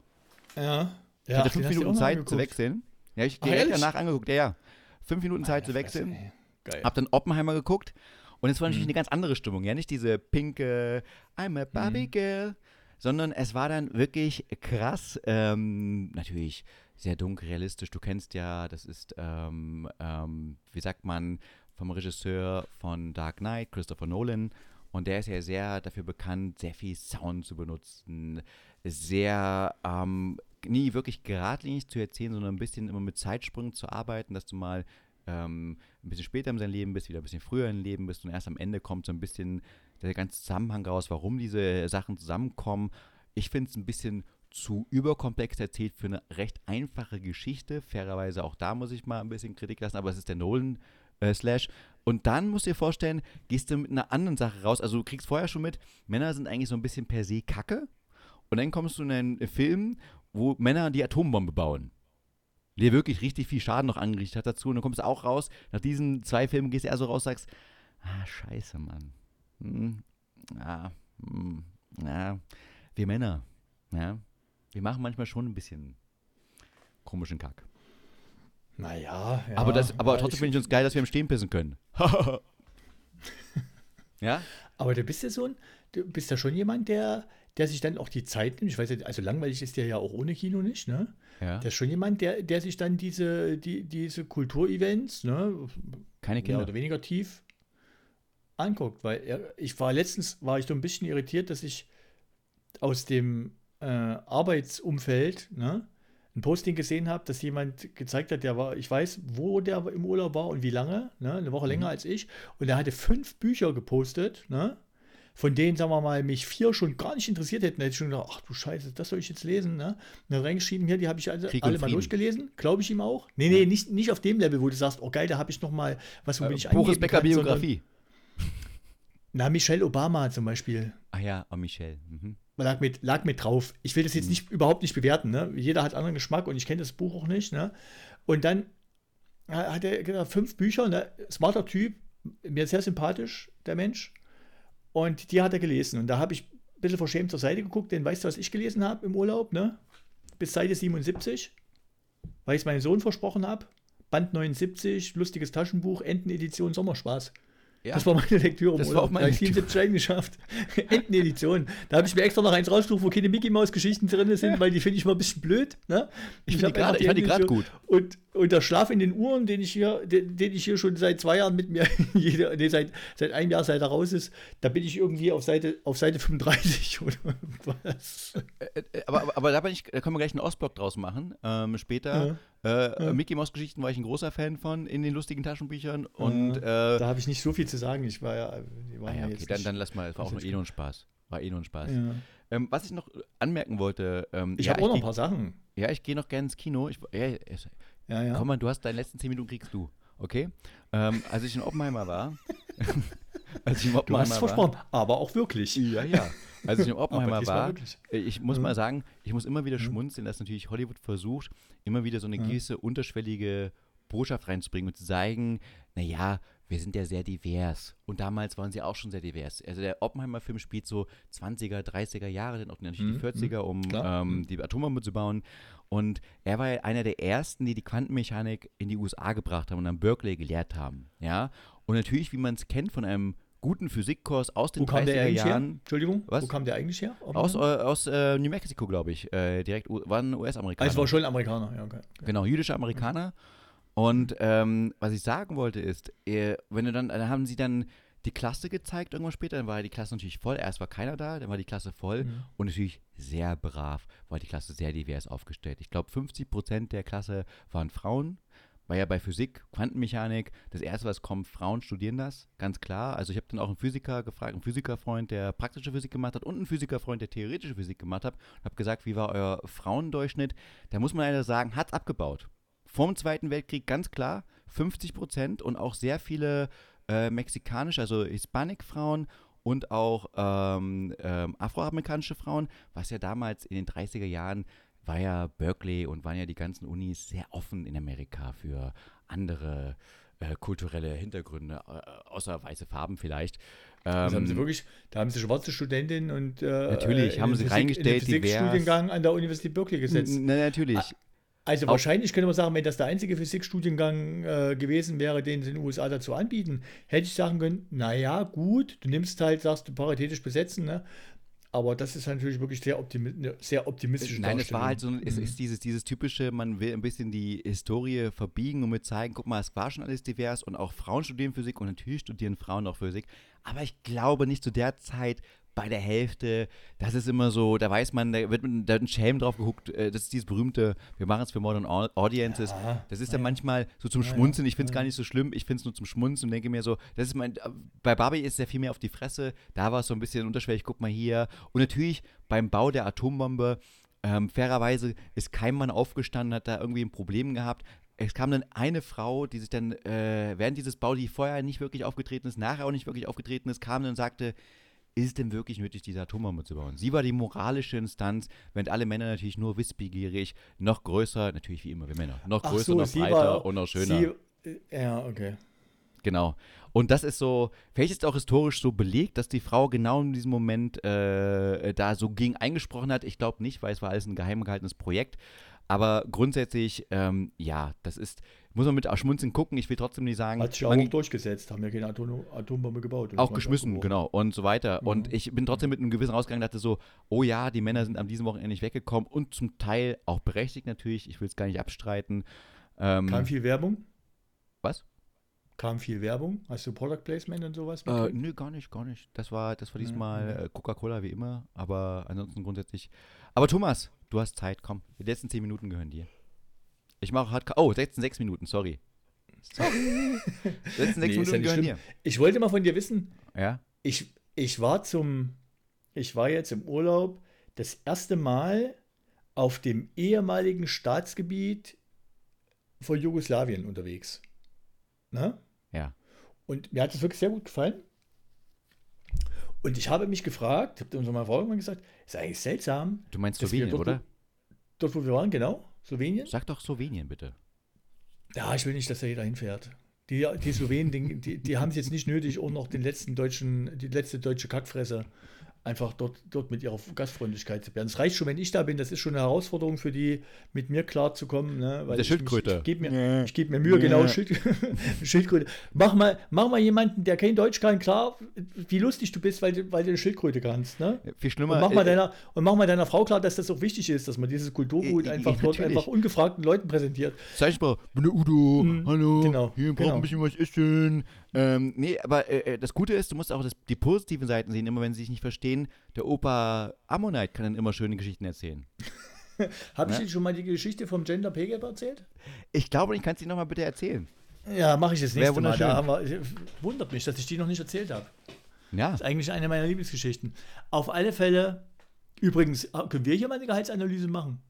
Ja. Ich ja, hatte fünf Minuten Zeit zu wechseln. Ja, ich direkt danach angeguckt, ja, ja. Fünf Minuten Zeit Alter, zu wechseln. Fresse, Geil. Hab dann Oppenheimer geguckt und es war natürlich mhm. eine ganz andere Stimmung, ja, nicht diese pinke I'm a Barbie mhm. Girl, sondern es war dann wirklich krass, ähm, natürlich sehr dunkel, realistisch. Du kennst ja, das ist, ähm, ähm, wie sagt man, vom Regisseur von Dark Knight, Christopher Nolan. Und der ist ja sehr dafür bekannt, sehr viel Sound zu benutzen, sehr ähm, nie wirklich geradlinig zu erzählen, sondern ein bisschen immer mit Zeitsprüngen zu arbeiten, dass du mal ähm, ein bisschen später in seinem Leben bist, wieder ein bisschen früher im Leben bist und erst am Ende kommt so ein bisschen der ganze Zusammenhang raus, warum diese Sachen zusammenkommen. Ich finde es ein bisschen zu überkomplex erzählt für eine recht einfache Geschichte. Fairerweise auch da muss ich mal ein bisschen Kritik lassen, aber es ist der Nolan äh. Und dann musst du dir vorstellen, gehst du mit einer anderen Sache raus. Also du kriegst vorher schon mit, Männer sind eigentlich so ein bisschen per se Kacke. Und dann kommst du in einen Film, wo Männer die Atombombe bauen. Der wirklich richtig viel Schaden noch angerichtet hat dazu. Und dann kommst du auch raus, nach diesen zwei Filmen gehst du eher so raus, sagst, ah, scheiße, Mann. Hm, ah, hm, ja, wir Männer, ja, wir machen manchmal schon ein bisschen komischen Kack. Naja, ja. Aber, das, aber trotzdem finde ich uns geil, dass wir im Stehen pissen können. ja? Aber du bist ja so ein, du bist ja schon jemand, der, der sich dann auch die Zeit nimmt. Ich weiß ja, also langweilig ist der ja auch ohne Kino nicht, ne? Ja. Der ist schon jemand, der, der sich dann diese, die, diese Kulturevents, ne? Keine Kinder. Mehr oder weniger tief anguckt. Weil er, ich war letztens, war ich so ein bisschen irritiert, dass ich aus dem äh, Arbeitsumfeld, ne? ein Posting gesehen habe, dass jemand gezeigt hat, der war, ich weiß, wo der im Urlaub war und wie lange, ne? eine Woche länger mhm. als ich. Und er hatte fünf Bücher gepostet, ne? Von denen, sagen wir mal, mich vier schon gar nicht interessiert hätten. Hätte ich schon gedacht, ach du Scheiße, das soll ich jetzt lesen. Ne? Und dann reingeschrieben, hier, die habe ich also alle mal durchgelesen. Glaube ich ihm auch. Nee, nee, nicht, nicht auf dem Level, wo du sagst, oh geil, da habe ich noch mal, was, wo äh, bin ich Boris Becker Biografie. Na, Michelle Obama zum Beispiel. Ah ja, oh Michelle. Mhm. Lag mit, lag mit drauf. Ich will das jetzt mhm. nicht, überhaupt nicht bewerten. Ne? Jeder hat anderen Geschmack und ich kenne das Buch auch nicht. Ne? Und dann hat er gesagt, fünf Bücher, ne? smarter Typ, mir sehr sympathisch, der Mensch. Und die hat er gelesen. Und da habe ich ein bisschen verschämt zur Seite geguckt, denn weißt du, was ich gelesen habe im Urlaub? Ne? Bis Seite 77, weil ich es meinem Sohn versprochen habe. Band 79, lustiges Taschenbuch, Entenedition, Sommerspaß. Ja. Das war meine Lektüre. Das war auch meine Lektüre. 74 geschafft. Entenedition. Da habe ich mir extra noch eins rausgesucht, wo keine Mickey Maus Geschichten drin sind, weil die finde ich mal ein bisschen blöd. Ne? Ich, ich, ich fand die gerade gut. Und, und der Schlaf in den Uhren, den ich hier, den, den ich hier schon seit zwei Jahren mit mir, jede, nee, seit, seit einem Jahr, seit er raus ist, da bin ich irgendwie auf Seite, auf Seite 35 oder was. Äh, äh, aber, aber, aber da, bin ich, da können wir gleich einen Ostblock draus machen. Ähm, später. Ja äh, ja. Mickey Mouse Geschichten war ich ein großer Fan von in den lustigen Taschenbüchern. Und, äh, da habe ich nicht so viel zu sagen. Ich war ja. Ah ja okay, dann, dann lass mal. Es war auch nur eh nur ein Spaß. War eh nur ein Spaß. Ja. Ähm, was ich noch anmerken wollte. Ähm, ich habe auch noch ein paar Sachen. Ja, ich gehe noch gerne ins Kino. Ich, ja, ja, ja. Komm mal, du hast deine letzten zehn Minuten kriegst du. Okay? Ähm, als ich in Oppenheimer war. als ich in Oppenheimer du hast versprochen, aber auch wirklich. Ja, ja. Als ich in Oppenheimer war, ich muss mhm. mal sagen, ich muss immer wieder mhm. schmunzeln, dass natürlich Hollywood versucht, immer wieder so eine mhm. gewisse unterschwellige Botschaft reinzubringen und zu zeigen, naja, wir sind ja sehr divers. Und damals waren sie auch schon sehr divers. Also der Oppenheimer-Film spielt so 20er, 30er Jahre, dann auch natürlich die 40er, mhm. um ähm, die Atombombe zu bauen. Und er war ja einer der ersten, die die Quantenmechanik in die USA gebracht haben und an Berkeley gelehrt haben. Ja. Und natürlich, wie man es kennt von einem guten Physikkurs aus den Wo 30er Jahren. Her? Entschuldigung, was? wo kam der eigentlich her? Aus, äh, aus äh, New Mexico, glaube ich. Äh, direkt, war ein US-Amerikaner. Also war schon ein Amerikaner, ja, okay. Genau, jüdischer Amerikaner. Und ähm, was ich sagen wollte ist, äh, wenn du dann, dann haben sie dann die Klasse gezeigt irgendwann später, dann war die Klasse natürlich voll. Erst war keiner da, dann war die Klasse voll mhm. und natürlich sehr brav, war die Klasse sehr divers aufgestellt. Ich glaube, 50 Prozent der Klasse waren Frauen, war ja bei Physik, Quantenmechanik, das erste, was kommt, Frauen studieren das, ganz klar. Also ich habe dann auch einen Physiker gefragt, einen Physikerfreund, der praktische Physik gemacht hat und einen Physikerfreund, der theoretische Physik gemacht hat und habe gesagt, wie war euer Frauendurchschnitt? Da muss man leider sagen, hat es abgebaut. Vorm Zweiten Weltkrieg ganz klar 50 Prozent und auch sehr viele äh, mexikanische, also Hispanic-Frauen und auch ähm, ähm, afroamerikanische Frauen, was ja damals in den 30er Jahren war ja Berkeley und waren ja die ganzen Unis sehr offen in Amerika für andere äh, kulturelle Hintergründe, äh, außer weiße Farben vielleicht. Ähm, haben sie ähm, wirklich, da haben sie schwarze Studentinnen und äh, natürlich haben sie Physik, reingestellt, den Studiengang an der Universität Berkeley gesetzt. Na, natürlich. Also Auch wahrscheinlich könnte man sagen, wenn das der einzige Physikstudiengang äh, gewesen wäre, den sie in den USA dazu anbieten, hätte ich sagen können, naja, gut, du nimmst halt, sagst du, paritätisch besetzen, ne? Aber das ist natürlich wirklich sehr, optimi ne, sehr optimistisch. Nein, es war halt so, es mhm. ist dieses, dieses typische, man will ein bisschen die Historie verbiegen und mit zeigen, guck mal, es war schon alles divers und auch Frauen studieren Physik und natürlich studieren Frauen auch Physik. Aber ich glaube nicht zu der Zeit bei der Hälfte, das ist immer so, da weiß man, da wird da wird ein Schelm drauf geguckt, äh, das ist dieses berühmte, wir machen es für Modern Audiences. Ja, das ist dann manchmal so zum ja, Schmunzeln, ich finde es gar nicht so schlimm, ich finde es nur zum Schmunzeln und denke mir so, das ist mein, bei Barbie ist es ja viel mehr auf die Fresse, da war es so ein bisschen unterschwellig, guck mal hier. Und natürlich beim Bau der Atombombe, ähm, fairerweise ist kein Mann aufgestanden, hat da irgendwie ein Problem gehabt. Es kam dann eine Frau, die sich dann äh, während dieses Bau, die vorher nicht wirklich aufgetreten ist, nachher auch nicht wirklich aufgetreten ist, kam und sagte, ist denn wirklich nötig, diese Atombombe zu bauen? Sie war die moralische Instanz, während alle Männer natürlich nur wissbegierig, noch größer, natürlich wie immer wir Männer, noch größer, so, noch breiter war, und noch schöner. Sie, äh, ja, okay. Genau. Und das ist so, vielleicht ist es auch historisch so belegt, dass die Frau genau in diesem Moment äh, da so gegen eingesprochen hat. Ich glaube nicht, weil es war alles ein geheim gehaltenes Projekt. Aber grundsätzlich, ähm, ja, das ist, muss man mit Schmunzeln gucken. Ich will trotzdem nicht sagen. Hat sich auch durchgesetzt, haben ja keine Atom Atombombe gebaut. Auch geschmissen, genau. Und so weiter. Mhm. Und ich bin trotzdem mit einem gewissen rausgegangen, dachte so, oh ja, die Männer sind an diesem Wochenende nicht weggekommen und zum Teil auch berechtigt natürlich. Ich will es gar nicht abstreiten. Ähm, Kam viel Werbung? Was? Kam viel Werbung? Hast du Product Placement und sowas? Äh, nö, gar nicht, gar nicht. Das war, das war diesmal mhm. Coca-Cola wie immer, aber ansonsten grundsätzlich. Aber Thomas, du hast Zeit, komm. Die letzten 10 Minuten gehören dir. Ich mache Hardcore. Oh, letzten 6 Minuten, sorry. Sorry. letzten 6 nee, Minuten ja gehören. Ich wollte mal von dir wissen. Ja. Ich, ich war zum. Ich war jetzt im Urlaub das erste Mal auf dem ehemaligen Staatsgebiet von Jugoslawien unterwegs. Na? Ja. Und mir hat es wirklich sehr gut gefallen. Und ich habe mich gefragt, habe unserer Frau irgendwann gesagt, ist eigentlich seltsam. Du meinst Slowenien, dort, oder? Dort, wo wir waren, genau. Slowenien. Sag doch Slowenien, bitte. Ja, ich will nicht, dass da jeder hinfährt. Die, die Slowenen, die, die, die haben es jetzt nicht nötig, auch noch den letzten deutschen, die letzte deutsche Kackfresse einfach dort, dort mit ihrer Gastfreundlichkeit zu werden. Es reicht schon, wenn ich da bin. Das ist schon eine Herausforderung für die, mit mir klarzukommen. Ne? Weil Der Schildkröte. Ich, ich gebe mir, ich geb mir Mühe, genau, Schild, Schildkröte. Mach mal, mach mal jemanden, der kein Deutsch kann, klar, wie lustig du bist, weil, du, weil du eine Schildkröte kannst. Ne? Viel schlimmer. Und mach, mal äh, deiner, und mach mal deiner Frau klar, dass das auch wichtig ist, dass man dieses Kulturgut äh, einfach dort einfach ungefragten Leuten präsentiert. Sag mal, bin der Udo, mhm, hallo, genau, hier braucht genau. ein bisschen was essen. Ähm, nee, aber äh, äh, das Gute ist, du musst auch das, die positiven Seiten sehen, immer wenn sie sich nicht verstehen. Der Opa Ammonite kann dann immer schöne Geschichten erzählen. Habe ich ja? Ihnen schon mal die Geschichte vom Gender Pay Gap erzählt? Ich glaube, ich kann es Ihnen nochmal bitte erzählen. Ja, mache ich das nächste Mal. Da wir, wundert mich, dass ich die noch nicht erzählt habe. Ja. Das ist eigentlich eine meiner Lieblingsgeschichten. Auf alle Fälle, übrigens, können wir hier mal eine Gehaltsanalyse machen?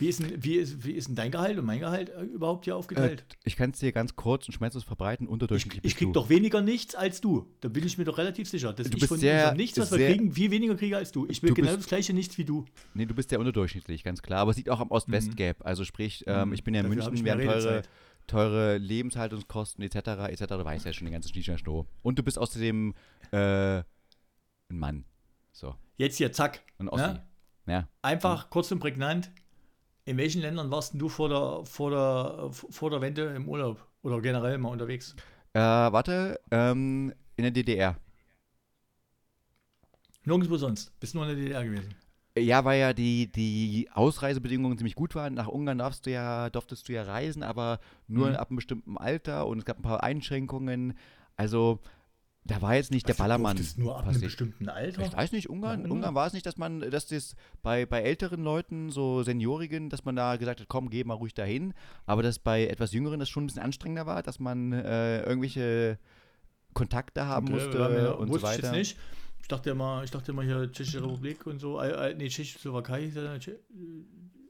Wie ist, denn, wie, ist, wie ist denn dein Gehalt und mein Gehalt äh, überhaupt hier aufgeteilt? Äh, ich kann es dir ganz kurz und schmerzlos verbreiten. Unterdurchschnittlich ich, ich krieg doch weniger nichts als du. Da bin ich mir doch relativ sicher. Dass du ich von, sehr, nichts, was wir kriegen, viel weniger kriege als du. Ich will genau bist, das gleiche nichts wie du. Nee, du bist sehr unterdurchschnittlich, ganz klar. Aber es liegt auch am Ost-West-Gap. Mhm. Also sprich, ähm, mhm. ich bin ja in München, wir haben teure, teure Lebenshaltungskosten etc. etc. Du weißt ja schon den ganzen Schnieschner Und du bist außerdem äh, ein Mann. So. Jetzt hier, zack. Ein Ossi. Ja? ja. Einfach kurz und prägnant. In welchen Ländern warst du vor der, vor der, vor der Wende im Urlaub oder generell mal unterwegs? Äh, warte, ähm, in der DDR. Nirgendwo sonst. Bist nur in der DDR gewesen. Ja, weil ja die, die Ausreisebedingungen ziemlich gut waren. Nach Ungarn darfst du ja, durftest du ja reisen, aber nur mhm. ab einem bestimmten Alter und es gab ein paar Einschränkungen. Also da war jetzt nicht also der Ballermann. Das nur ab einem bestimmten Alter? Ich weiß nicht, Ungarn, ja, Ungarn war es nicht, dass man, dass das bei, bei älteren Leuten, so Seniorigen, dass man da gesagt hat, komm, geh mal ruhig dahin. Aber dass bei etwas Jüngeren das schon ein bisschen anstrengender war, dass man äh, irgendwelche Kontakte haben okay, musste mir, und so weiter. Ich nicht. Ich dachte immer, ich dachte immer hier Tschechische Republik und so, äh, äh nee, Tschechoslowakei.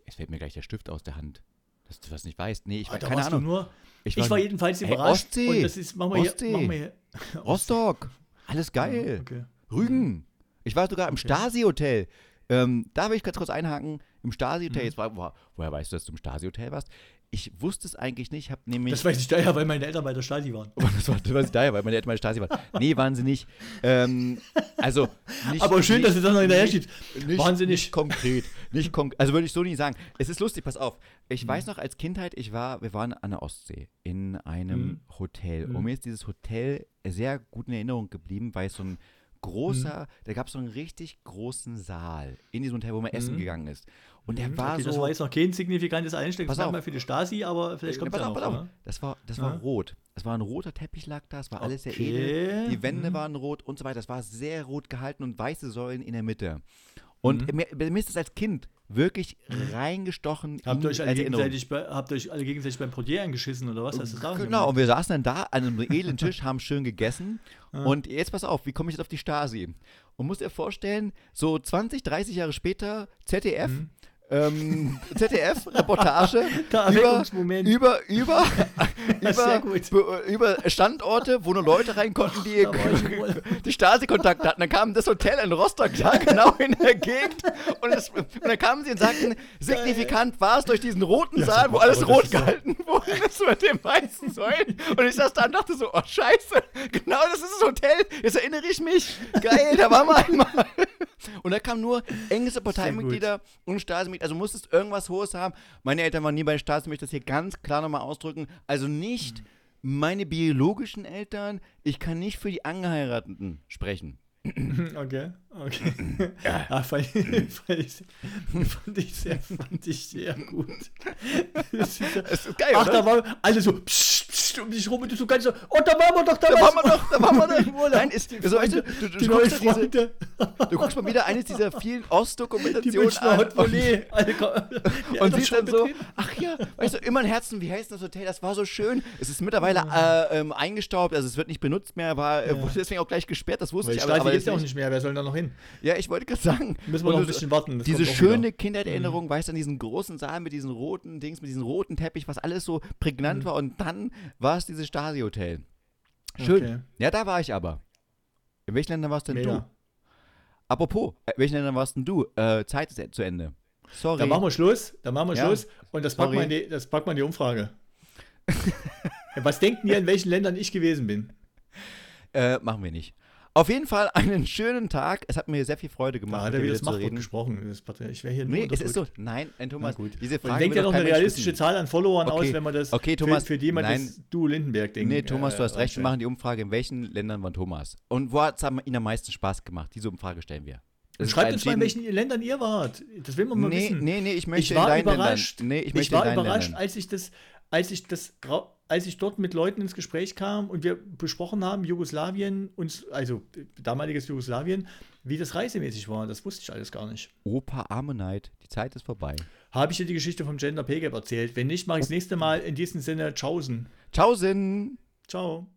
Es fällt mir gleich der Stift aus der Hand. Dass du das nicht weißt. Nee, ich war keine Ahnung. Nur, ich, war, ich war jedenfalls überrascht. Ostsee. Und das ist, machen wir Ostsee. Hier, machen wir hier. Rostock. Alles geil. Ja, okay. Rügen. Ich war sogar im okay. Stasi-Hotel. Ähm, da will ich ganz kurz einhaken. Im Stasi-Hotel. Mhm. woher weißt du, dass du im Stasi-Hotel warst? Ich wusste es eigentlich nicht, habe nämlich. Das weiß ich daher, weil meine Eltern bei der Stasi waren. das, war, das weiß ich daher, weil meine Eltern bei der Stasi waren. Nee, waren sie nicht. Ähm, also. Nicht, Aber schön, nicht, dass du das noch hinterher steht. Wahnsinnig. Nicht konkret. Nicht konk also würde ich so nicht sagen. Es ist lustig, pass auf. Ich mhm. weiß noch, als Kindheit, ich war, wir waren an der Ostsee in einem mhm. Hotel. Und mhm. mir ist dieses Hotel sehr gut in Erinnerung geblieben, weil es so ein großer, mhm. da gab es so einen richtig großen Saal in diesem Hotel, wo man essen mhm. gegangen ist. Und der mhm, war okay, so. Das war jetzt noch kein signifikantes Einstellungsmerkmal für die Stasi, aber vielleicht kommt es ja, noch. Auf, das war, das war ja. rot. Es war ein roter Teppich lag da, es war alles okay. sehr edel. Die Wände mhm. waren rot und so weiter. Es war sehr rot gehalten und weiße Säulen in der Mitte. Und mhm. mir, mir, ist das als Kind wirklich reingestochen. Habt ihr euch alle gegenseitig, bei, habt euch alle gegenseitig beim Portier eingeschissen oder was? Hast genau, und wir saßen dann da an einem edlen Tisch, haben schön gegessen. Ja. Und jetzt pass auf, wie komme ich jetzt auf die Stasi? Und musst dir vorstellen, so 20, 30 Jahre später, ZDF, mhm ähm, ZDF-Reportage über, über, über, über, über Standorte, wo nur Leute rein konnten, die die Stasi-Kontakte hatten. Dann kam das Hotel in Rostock da, genau in der Gegend. Und, das, und dann kamen sie und sagten, signifikant war es durch diesen roten Saal, wo alles rot gehalten wurde, das mit dem weißen Säulen. Und ich saß da und dachte so, oh scheiße, genau das ist das Hotel, jetzt erinnere ich mich. Geil, da waren wir einmal. Und da kamen nur engste Parteimitglieder und Stasi-Mitglieder. Also musstest irgendwas Hohes haben. Meine Eltern waren nie bei der Stasi, möchte das hier ganz klar nochmal ausdrücken. Also nicht meine biologischen Eltern. Ich kann nicht für die Angeheirateten sprechen. Okay, okay. Ja. Ah, fand, fand, ich, fand, ich sehr, fand ich sehr gut. Das ist, das ist geil, Ach, oder? da war alles so. Psch, psch, um dich rum und du so ganz so, oh, da waren wir doch, da, da waren wir doch, da waren wir doch im Urlaub. Nein, ist, so, weißt du, du, du, die guckst diese, du guckst mal wieder eines dieser vielen Ostdokumentationen an. Volley, und, und siehst dann so, ach ja, weißt du, immer ein Herzen, wie heißt das Hotel, das war so schön. Es ist mittlerweile äh, ähm, eingestaubt, also es wird nicht benutzt mehr, war ja. wurde deswegen auch gleich gesperrt, das wusste Weil ich aber. aber gibt es ja auch nicht mehr, wer soll da noch hin? Ja, ich wollte gerade sagen. Müssen wir noch ein bisschen warten. Diese schöne Kindheitserinnerung, mhm. weißt du, an diesen großen Saal mit diesen roten Dings, mit diesem roten Teppich, was alles so prägnant mhm. war und dann war es dieses Stasi-Hotel. Schön. Okay. Ja, da war ich aber. In welchen Ländern warst denn Mega. du? Apropos, in welchen Ländern warst denn du? Äh, Zeit ist zu Ende. Sorry. Dann machen wir Schluss. Dann machen wir ja. Schluss. Und das packt, man die, das packt man die Umfrage. Was denken ihr, in welchen Ländern ich gewesen bin? Äh, machen wir nicht. Auf jeden Fall einen schönen Tag. Es hat mir sehr viel Freude gemacht. Da hat er wieder das Machtwort gesprochen. Ich wäre hier nur Nee, es ist so. Nein, ein Thomas, gut. diese Frage. Und denkt ja noch eine realistische Zahl an Followern okay. aus, wenn man das okay, Thomas, für, für jemanden du Lindenberg denkt. Nee, Thomas, du hast recht. Wir machen die Umfrage, in welchen Ländern war Thomas? Und wo hat es Ihnen am meisten Spaß gemacht? Diese Umfrage stellen wir. Schreibt uns mal, in welchen Ländern ihr wart. Das will man mal nee, wissen. Nee, nee, ich möchte ich war in überrascht. Nee, ich, ich war überrascht, als ich das, als ich das als ich dort mit Leuten ins Gespräch kam und wir besprochen haben, Jugoslawien, uns, also damaliges Jugoslawien, wie das reisemäßig war, das wusste ich alles gar nicht. Opa Armeneit, die Zeit ist vorbei. Habe ich dir die Geschichte vom Gender Pay Gap erzählt? Wenn nicht, mache ich das nächste Mal in diesem Sinne. Tschaußen. Tschaußen. Ciao.